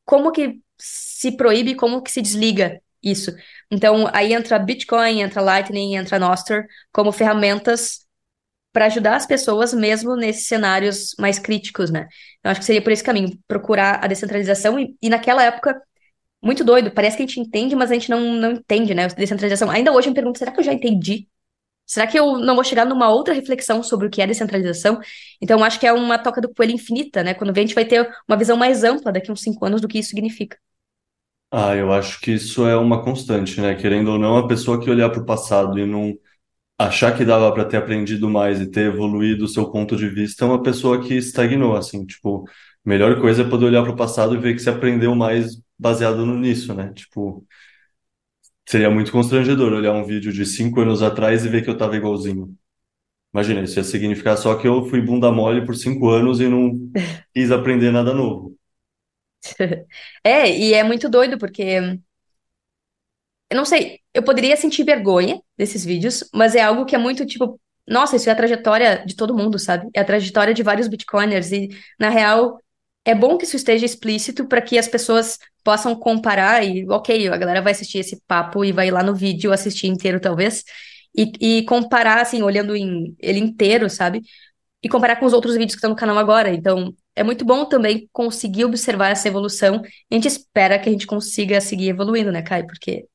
como que se proíbe, como que se desliga isso? Então, aí entra Bitcoin, entra Lightning, entra Nostr como ferramentas para ajudar as pessoas mesmo nesses cenários mais críticos, né? Eu acho que seria por esse caminho, procurar a descentralização e, e naquela época, muito doido, parece que a gente entende, mas a gente não, não entende, né? Descentralização. Ainda hoje eu me pergunto, será que eu já entendi? Será que eu não vou chegar numa outra reflexão sobre o que é descentralização? Então, acho que é uma toca do coelho infinita, né? Quando vem, a gente vai ter uma visão mais ampla daqui uns cinco anos do que isso significa. Ah, eu acho que isso é uma constante, né? Querendo ou não, a pessoa que olhar para o passado e não achar que dava para ter aprendido mais e ter evoluído o seu ponto de vista é uma pessoa que estagnou, assim, tipo, melhor coisa é poder olhar para o passado e ver que se aprendeu mais baseado nisso, né? Tipo, seria muito constrangedor olhar um vídeo de cinco anos atrás e ver que eu tava igualzinho. Imagina, isso ia significar só que eu fui bunda mole por cinco anos e não <laughs> quis aprender nada novo. É, e é muito doido, porque eu não sei, eu poderia sentir vergonha desses vídeos, mas é algo que é muito tipo, nossa, isso é a trajetória de todo mundo, sabe? É a trajetória de vários bitcoiners e na real é bom que isso esteja explícito para que as pessoas possam comparar e, ok, a galera vai assistir esse papo e vai lá no vídeo assistir inteiro, talvez, e, e comparar, assim, olhando em, ele inteiro, sabe? E comparar com os outros vídeos que estão no canal agora. Então, é muito bom também conseguir observar essa evolução. A gente espera que a gente consiga seguir evoluindo, né, Kai? Porque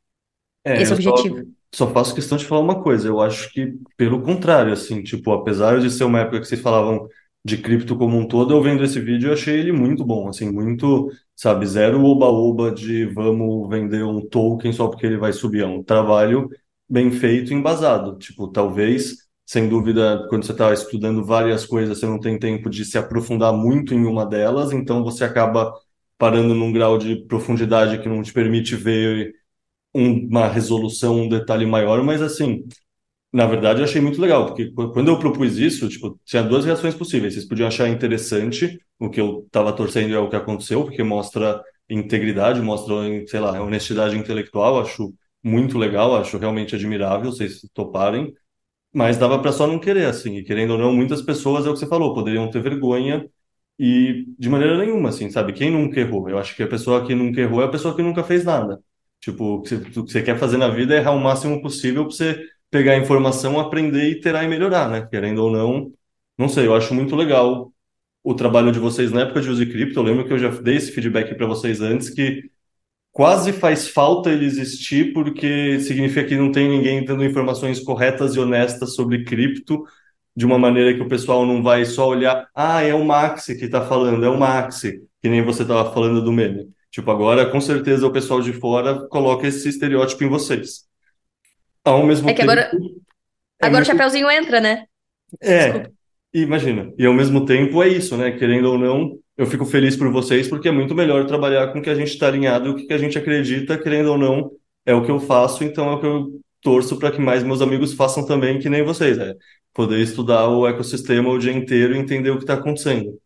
É, esse eu o só, objetivo. só faço questão de falar uma coisa. Eu acho que, pelo contrário, assim, tipo, apesar de ser uma época que vocês falavam de cripto como um todo, eu vendo esse vídeo, eu achei ele muito bom, assim, muito, sabe, zero oba-oba de vamos vender um token só porque ele vai subir. É um trabalho bem feito embasado. Tipo, talvez, sem dúvida, quando você está estudando várias coisas, você não tem tempo de se aprofundar muito em uma delas, então você acaba parando num grau de profundidade que não te permite ver uma resolução, um detalhe maior, mas assim, na verdade eu achei muito legal, porque qu- quando eu propus isso, tipo, tinha duas reações possíveis. Vocês podiam achar interessante, o que eu estava torcendo é o que aconteceu, porque mostra integridade, mostra, sei lá, honestidade intelectual, acho muito legal, acho realmente admirável, vocês toparem, mas dava para só não querer, assim, e querendo ou não, muitas pessoas, é o que você falou, poderiam ter vergonha e de maneira nenhuma, assim, sabe? Quem nunca errou? Eu acho que a pessoa que nunca errou é a pessoa que nunca fez nada. Tipo, o que você, quer fazer na vida é errar o máximo possível para você pegar a informação, aprender, iterar e melhorar, né? Querendo ou não, não sei, eu acho muito legal o trabalho de vocês na época de Use Crypto. Eu lembro que eu já dei esse feedback para vocês antes, que quase faz falta ele existir, porque significa que não tem ninguém dando informações corretas e honestas sobre cripto, de uma maneira que o pessoal não vai só olhar, ah, é o Maxi que está falando, é o Maxi, que nem você estava falando do meme. Tipo, agora, com certeza, o pessoal de fora coloca esse estereótipo em vocês. Ao É mesmo que tempo, agora, é agora o muito Chapeuzinho entra, né? é, Desculpa. imagina. E ao mesmo tempo é isso, né? Querendo ou não, eu fico feliz por vocês porque é muito melhor trabalhar com o que a gente está alinhado o que a gente acredita, querendo ou não, é o que eu faço, então é o que eu torço para que mais meus amigos façam também, que nem vocês, é poder estudar o ecossistema o dia inteiro e entender o que está acontecendo.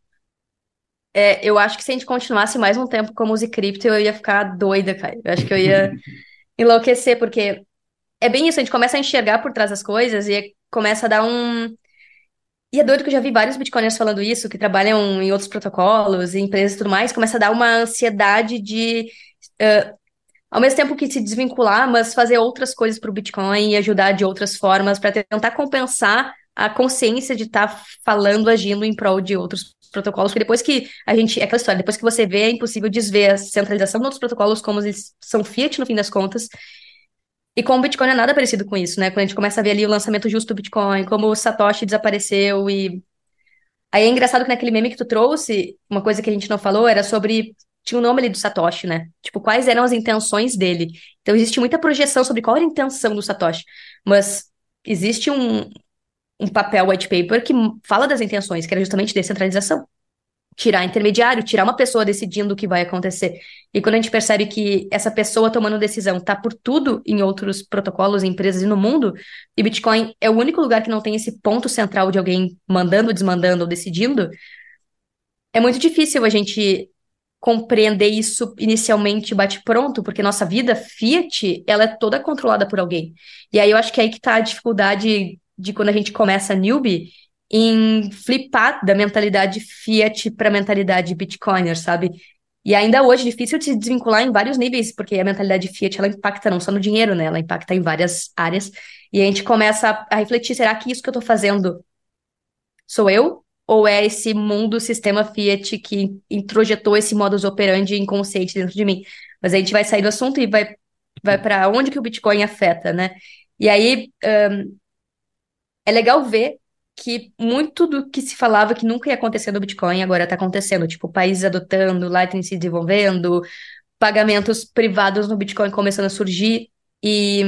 É, eu acho que se a gente continuasse mais um tempo como Use Cripto, eu ia ficar doida, cara. Eu acho que eu ia <laughs> enlouquecer, porque é bem isso, a gente começa a enxergar por trás das coisas e começa a dar um. E é doido que eu já vi vários bitcoiners falando isso, que trabalham em outros protocolos, em empresas e tudo mais, começa a dar uma ansiedade de, eh, ao mesmo tempo que se desvincular, mas fazer outras coisas para o Bitcoin e ajudar de outras formas para tentar compensar a consciência de estar falando, agindo em prol de outros protocolos, porque depois que a gente, é aquela história, depois que você vê, é impossível desver a centralização de outros protocolos como eles são fiat no fim das contas, e com o Bitcoin é nada parecido com isso, né? Quando a gente começa a ver ali o lançamento justo do Bitcoin, como o Satoshi desapareceu e Aí é engraçado que naquele meme que tu trouxe, uma coisa que a gente não falou era sobre. Tinha o nome ali do Satoshi, né? Tipo, quais eram as intenções dele. Então, existe muita projeção sobre qual era a intenção do Satoshi. Mas existe um, um papel white paper que fala das intenções, que era justamente descentralização. Tirar intermediário, tirar uma pessoa decidindo o que vai acontecer. E quando a gente percebe que essa pessoa tomando decisão tá por tudo em outros protocolos, empresas e no mundo, e Bitcoin é o único lugar que não tem esse ponto central de alguém mandando, desmandando ou decidindo, é muito difícil a gente compreender isso inicialmente bate-pronto, porque nossa vida Fiat, ela é toda controlada por alguém. E aí eu acho que é aí que tá a dificuldade de quando a gente começa newbie em flipar da mentalidade Fiat para mentalidade Bitcoiner, sabe? E ainda hoje difícil de se desvincular em vários níveis, porque a mentalidade Fiat ela impacta não só no dinheiro, né? Ela impacta em várias áreas. E a gente começa a, refletir, será que isso que eu tô fazendo sou eu? Ou é esse mundo, sistema Fiat que introjetou esse modus operandi inconsciente dentro de mim? Mas a gente vai sair do assunto e vai, vai para onde que o Bitcoin afeta, né? E aí é legal ver que muito do que se falava que nunca ia acontecer no Bitcoin agora está acontecendo. Tipo, países adotando, Lightning se desenvolvendo, pagamentos privados no Bitcoin começando a surgir e,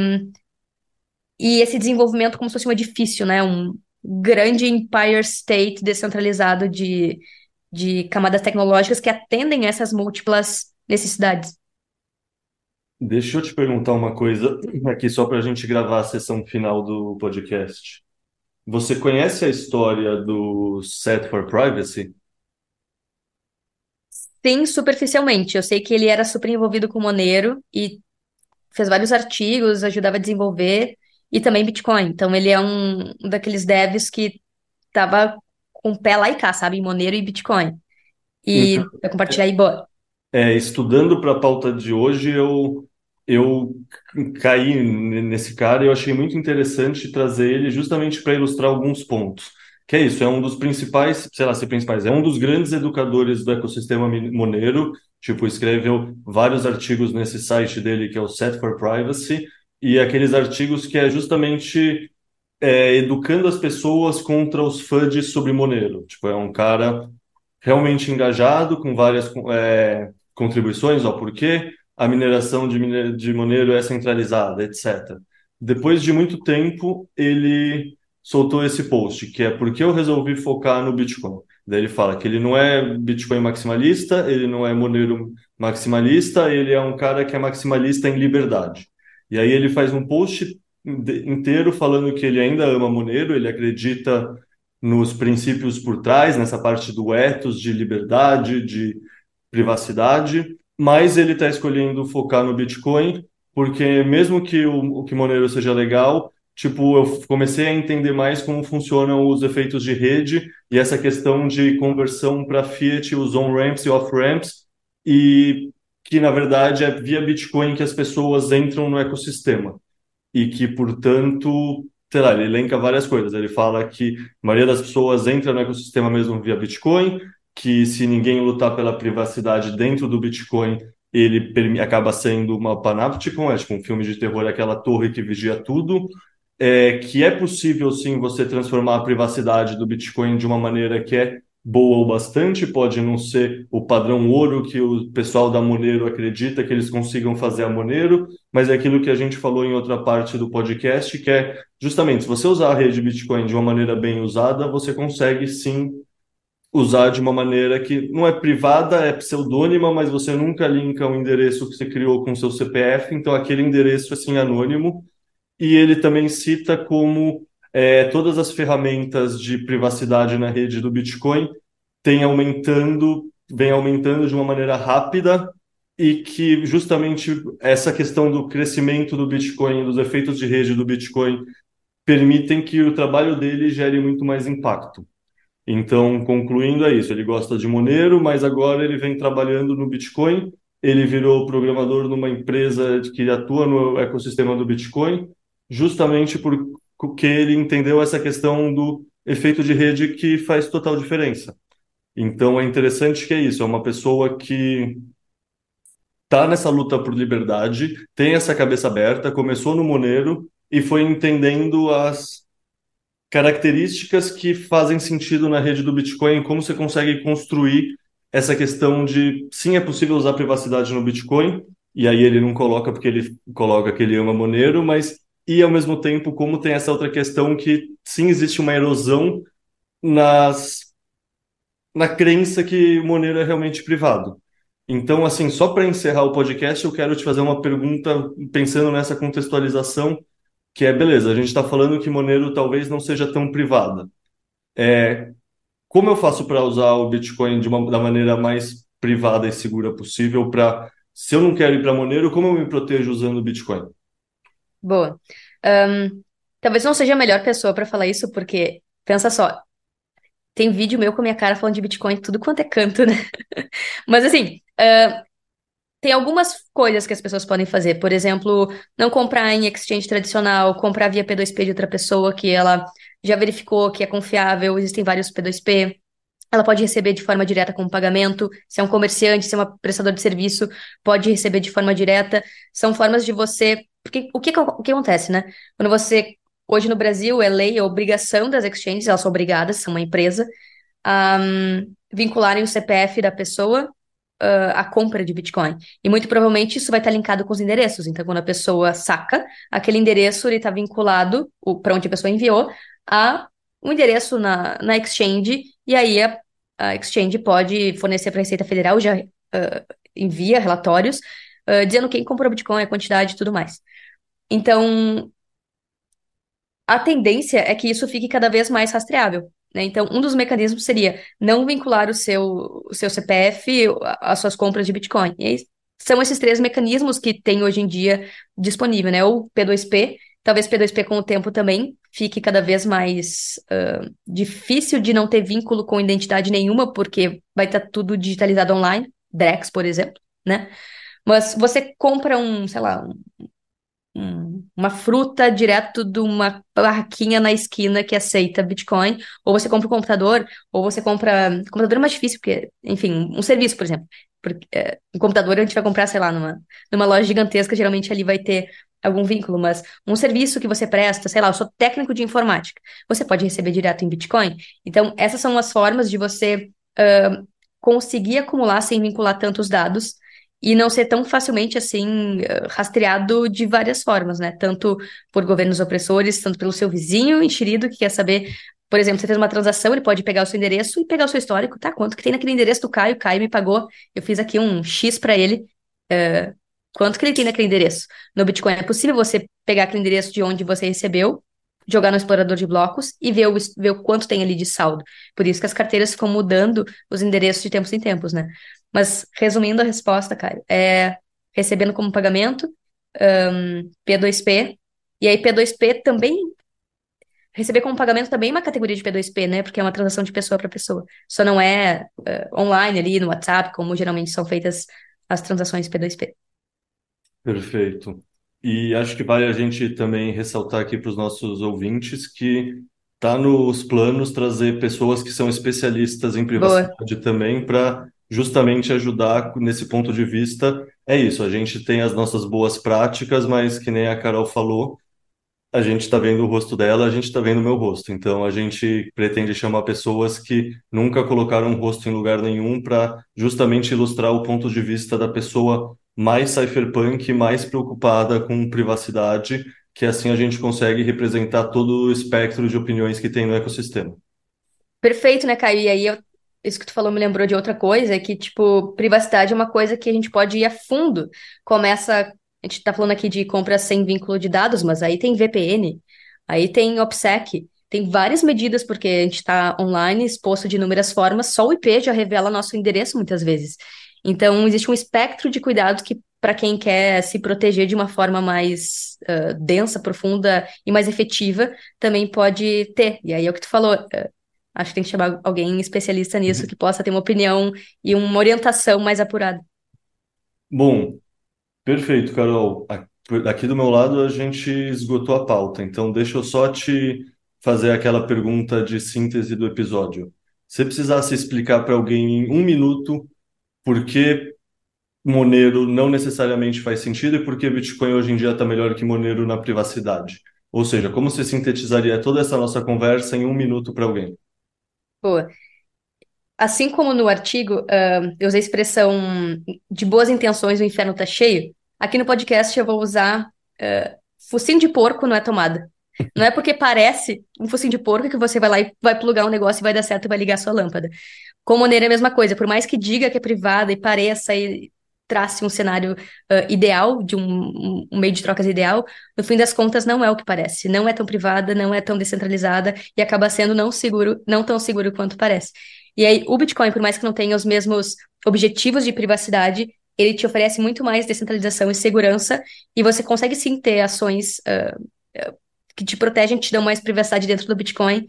e esse desenvolvimento como se fosse um edifício, né? Um grande empire state descentralizado de, de camadas tecnológicas que atendem essas múltiplas necessidades. Deixa eu te perguntar uma coisa aqui só para a gente gravar a sessão final do podcast. Você conhece a história do Set for Privacy? Sim, superficialmente. Eu sei que ele era super envolvido com Monero e fez vários artigos, ajudava a desenvolver e também Bitcoin. Então ele é um daqueles devs que tava com o pé lá e cá, sabe? Em Monero e Bitcoin. E Então, vai compartilhar aí, boa. é, estudando para a pauta de hoje, eu, eu caí nesse cara e eu achei muito interessante trazer ele justamente para ilustrar alguns pontos. Que é isso, é um dos principais, sei lá, se principais, é um dos grandes educadores do ecossistema Monero, tipo, escreveu vários artigos nesse site dele, que é o Set for Privacy, e aqueles artigos que é justamente é, educando as pessoas contra os FUDs sobre Monero. Tipo, é um cara realmente engajado, com várias é, contribuições ao porquê a mineração de, mine- de Monero é centralizada, etc. Depois de muito tempo, ele soltou esse post, que é porque eu resolvi focar no Bitcoin. Daí ele fala que ele não é Bitcoin maximalista, ele não é Monero maximalista, ele é um cara que é maximalista em liberdade. E aí ele faz um post inteiro falando que ele ainda ama Monero, ele acredita nos princípios por trás, nessa parte do ethos, de liberdade, de privacidade, mas ele está escolhendo focar no Bitcoin, porque mesmo que o, o Monero seja legal, tipo, eu comecei a entender mais como funcionam os efeitos de rede e essa questão de conversão para Fiat, os on-ramps e off-ramps, e que, na verdade, é via Bitcoin que as pessoas entram no ecossistema e que, portanto, sei lá, ele elenca várias coisas. Ele fala que a maioria das pessoas entra no ecossistema mesmo via Bitcoin, que se ninguém lutar pela privacidade dentro do Bitcoin, ele acaba sendo uma panopticon, é tipo um filme de terror, aquela torre que vigia tudo. É, que é possível sim você transformar a privacidade do Bitcoin de uma maneira que é boa o bastante, pode não ser o padrão ouro que o pessoal da Monero acredita que eles consigam fazer a Monero, mas é aquilo que a gente falou em outra parte do podcast, que é justamente se você usar a rede Bitcoin de uma maneira bem usada, você consegue sim usar de uma maneira que não é privada, é pseudônima, mas você nunca linka o endereço que você criou com seu CPF, então aquele endereço é assim anônimo. E ele também cita como é, todas as ferramentas de privacidade na rede do Bitcoin têm aumentando, vem aumentando de uma maneira rápida e que justamente essa questão do crescimento do Bitcoin, dos efeitos de rede do Bitcoin, permitem que o trabalho dele gere muito mais impacto. Então, concluindo, é isso. Ele gosta de Monero, mas agora ele vem trabalhando no Bitcoin. Ele virou programador numa empresa que atua no ecossistema do Bitcoin, justamente porque ele entendeu essa questão do efeito de rede que faz total diferença. Então, é interessante que é isso. É uma pessoa que está nessa luta por liberdade, tem essa cabeça aberta, começou no Monero e foi entendendo as características que fazem sentido na rede do Bitcoin, como você consegue construir essa questão de sim, é possível usar privacidade no Bitcoin, e aí ele não coloca porque ele coloca que ele ama Monero, mas e ao mesmo tempo como tem essa outra questão que sim existe uma erosão nas na crença que Monero é realmente privado. Então, assim, só para encerrar o podcast, eu quero te fazer uma pergunta pensando nessa contextualização que é, beleza, a gente está falando que Monero talvez não seja tão privada. É, como eu faço para usar o Bitcoin de uma, da maneira mais privada e segura possível para, se eu não quero ir para Monero, como eu me protejo usando o Bitcoin? Boa. Ahn, talvez não seja a melhor pessoa para falar isso, porque, pensa só, tem vídeo meu com a minha cara falando de Bitcoin, tudo quanto é canto, né? <laughs> Mas assim, ah, tem algumas coisas que as pessoas podem fazer. Por exemplo, não comprar em exchange tradicional, comprar via P2P de outra pessoa que ela já verificou que é confiável, existem vários P2P. Ela pode receber de forma direta como pagamento. Se é um comerciante, se é um prestador de serviço, pode receber de forma direta. São formas de você. Porque o que, o que acontece, né? Quando você. Hoje no Brasil é lei, é obrigação das exchanges, elas são obrigadas, são uma empresa, a hum, vincularem o CPF da pessoa ah, à compra de Bitcoin. E muito provavelmente isso vai estar linkado com os endereços. Então, quando a pessoa saca, aquele endereço ele está vinculado, para onde a pessoa enviou, a um endereço na, na exchange, e aí a, a exchange pode fornecer para a Receita Federal, já ah, envia relatórios, uh, dizendo quem comprou Bitcoin, a quantidade e tudo mais. Então, a tendência é que isso fique cada vez mais rastreável. Né? Então, um dos mecanismos seria não vincular o seu, o seu CPF às suas compras de Bitcoin. E são esses três mecanismos que tem hoje em dia disponível, né? O P2P, talvez P2P com o tempo também fique cada vez mais uh, difícil de não ter vínculo com identidade nenhuma, porque vai estar tudo digitalizado online, Drex, por exemplo, né? Mas você compra um, sei lá, um, um, uma fruta direto de uma barraquinha na esquina que aceita Bitcoin, ou você compra um computador, ou você compra. Computador é mais difícil, porque, enfim, um serviço, por exemplo. Porque, é, um computador a gente vai comprar, sei lá, numa, numa loja gigantesca, geralmente ali vai ter algum vínculo, mas um serviço que você presta, sei lá, eu sou técnico de informática, você pode receber direto em Bitcoin. Então, essas são as formas de você uh, conseguir acumular sem vincular tantos dados e não ser tão facilmente assim rastreado de várias formas, né? Tanto por governos opressores, tanto pelo seu vizinho enxerido que quer saber, por exemplo, você fez uma transação, ele pode pegar o seu endereço e pegar o seu histórico, tá? Quanto que tem naquele endereço do Caio? O Caio me pagou, eu fiz aqui um X para ele. Uh, quanto que ele tem naquele endereço? No Bitcoin é possível você pegar aquele endereço de onde você recebeu, jogar no explorador de blocos e ver o, ver o quanto tem ali de saldo. Por isso que as carteiras ficam mudando os endereços de tempos em tempos, né? Mas, resumindo a resposta, Caio, é recebendo como pagamento, um, P2P, e aí P2P também, receber como pagamento também é uma categoria de P2P, né? Porque é uma transação de pessoa para pessoa. Só não é uh, online ali no WhatsApp, como geralmente são feitas as transações P2P. Perfeito. E acho que vale a gente também ressaltar aqui para os nossos ouvintes que está nos planos trazer pessoas que são especialistas em privacidade Boa. também para justamente ajudar nesse ponto de vista. É isso, a gente tem as nossas boas práticas, mas que nem a Carol falou, a gente está vendo o rosto dela, a gente está vendo o meu rosto. Então a gente pretende chamar pessoas que nunca colocaram um rosto em lugar nenhum para justamente ilustrar o ponto de vista da pessoa mais cypherpunk, mais preocupada com privacidade, que assim a gente consegue representar todo o espectro de opiniões que tem no ecossistema. Perfeito, né, Caio? E aí eu isso que tu falou me lembrou de outra coisa, é que, tipo, privacidade é uma coisa que a gente pode ir a fundo. Começa, a gente tá falando aqui de compras sem vínculo de dados, mas aí tem VPN, aí tem OPSEC, tem várias medidas, porque a gente está online, exposto de inúmeras formas, só o IP já revela nosso endereço muitas vezes. Então, existe um espectro de cuidados que, para quem quer se proteger de uma forma mais uh, densa, profunda e mais efetiva, também pode ter. E aí é o que tu falou, uh, Acho que tem que chamar alguém especialista nisso uhum. que possa ter uma opinião e uma orientação mais apurada. Bom, perfeito, Carol. Aqui do meu lado a gente esgotou a pauta, então deixa eu só te fazer aquela pergunta de síntese do episódio. Se precisasse explicar para alguém em um minuto por que Monero não necessariamente faz sentido e por que Bitcoin hoje em dia está melhor que Monero na privacidade. Ou seja, como você sintetizaria toda essa nossa conversa em um minuto para alguém? Boa. Assim como no artigo, uh, eu usei a expressão de boas intenções, o inferno tá cheio. Aqui no podcast eu vou usar uh, focinho de porco não é tomada. Não é porque parece um focinho de porco que você vai lá e vai plugar um negócio e vai dar certo e vai ligar a sua lâmpada. Com Monero é a mesma coisa. Por mais que diga que é privada e pareça e trace um cenário uh, ideal, de um, um, meio de trocas ideal, no fim das contas não é o que parece. Não é tão privada, não é tão descentralizada e acaba sendo não seguro, não tão seguro quanto parece. E aí, o Bitcoin, por mais que não tenha os mesmos objetivos de privacidade, ele te oferece muito mais descentralização e segurança, e você consegue sim ter ações uh, que te protegem, te dão mais privacidade dentro do Bitcoin,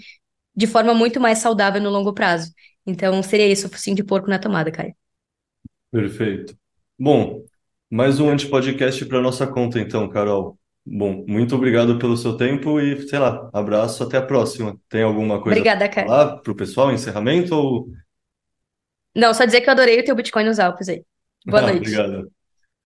de forma muito mais saudável no longo prazo. Então, seria isso, o focinho de porco na tomada, Caio. Perfeito. Bom, mais um antipodcast para nossa conta, então, Carol. Bom, muito obrigado pelo seu tempo e, sei lá, abraço, até a próxima. Tem alguma coisa Obrigada, para falar para o pessoal, encerramento ou... Não, só dizer que eu adorei o teu Bitcoin nos Alpes aí. Boa <laughs> Ah, noite. obrigado.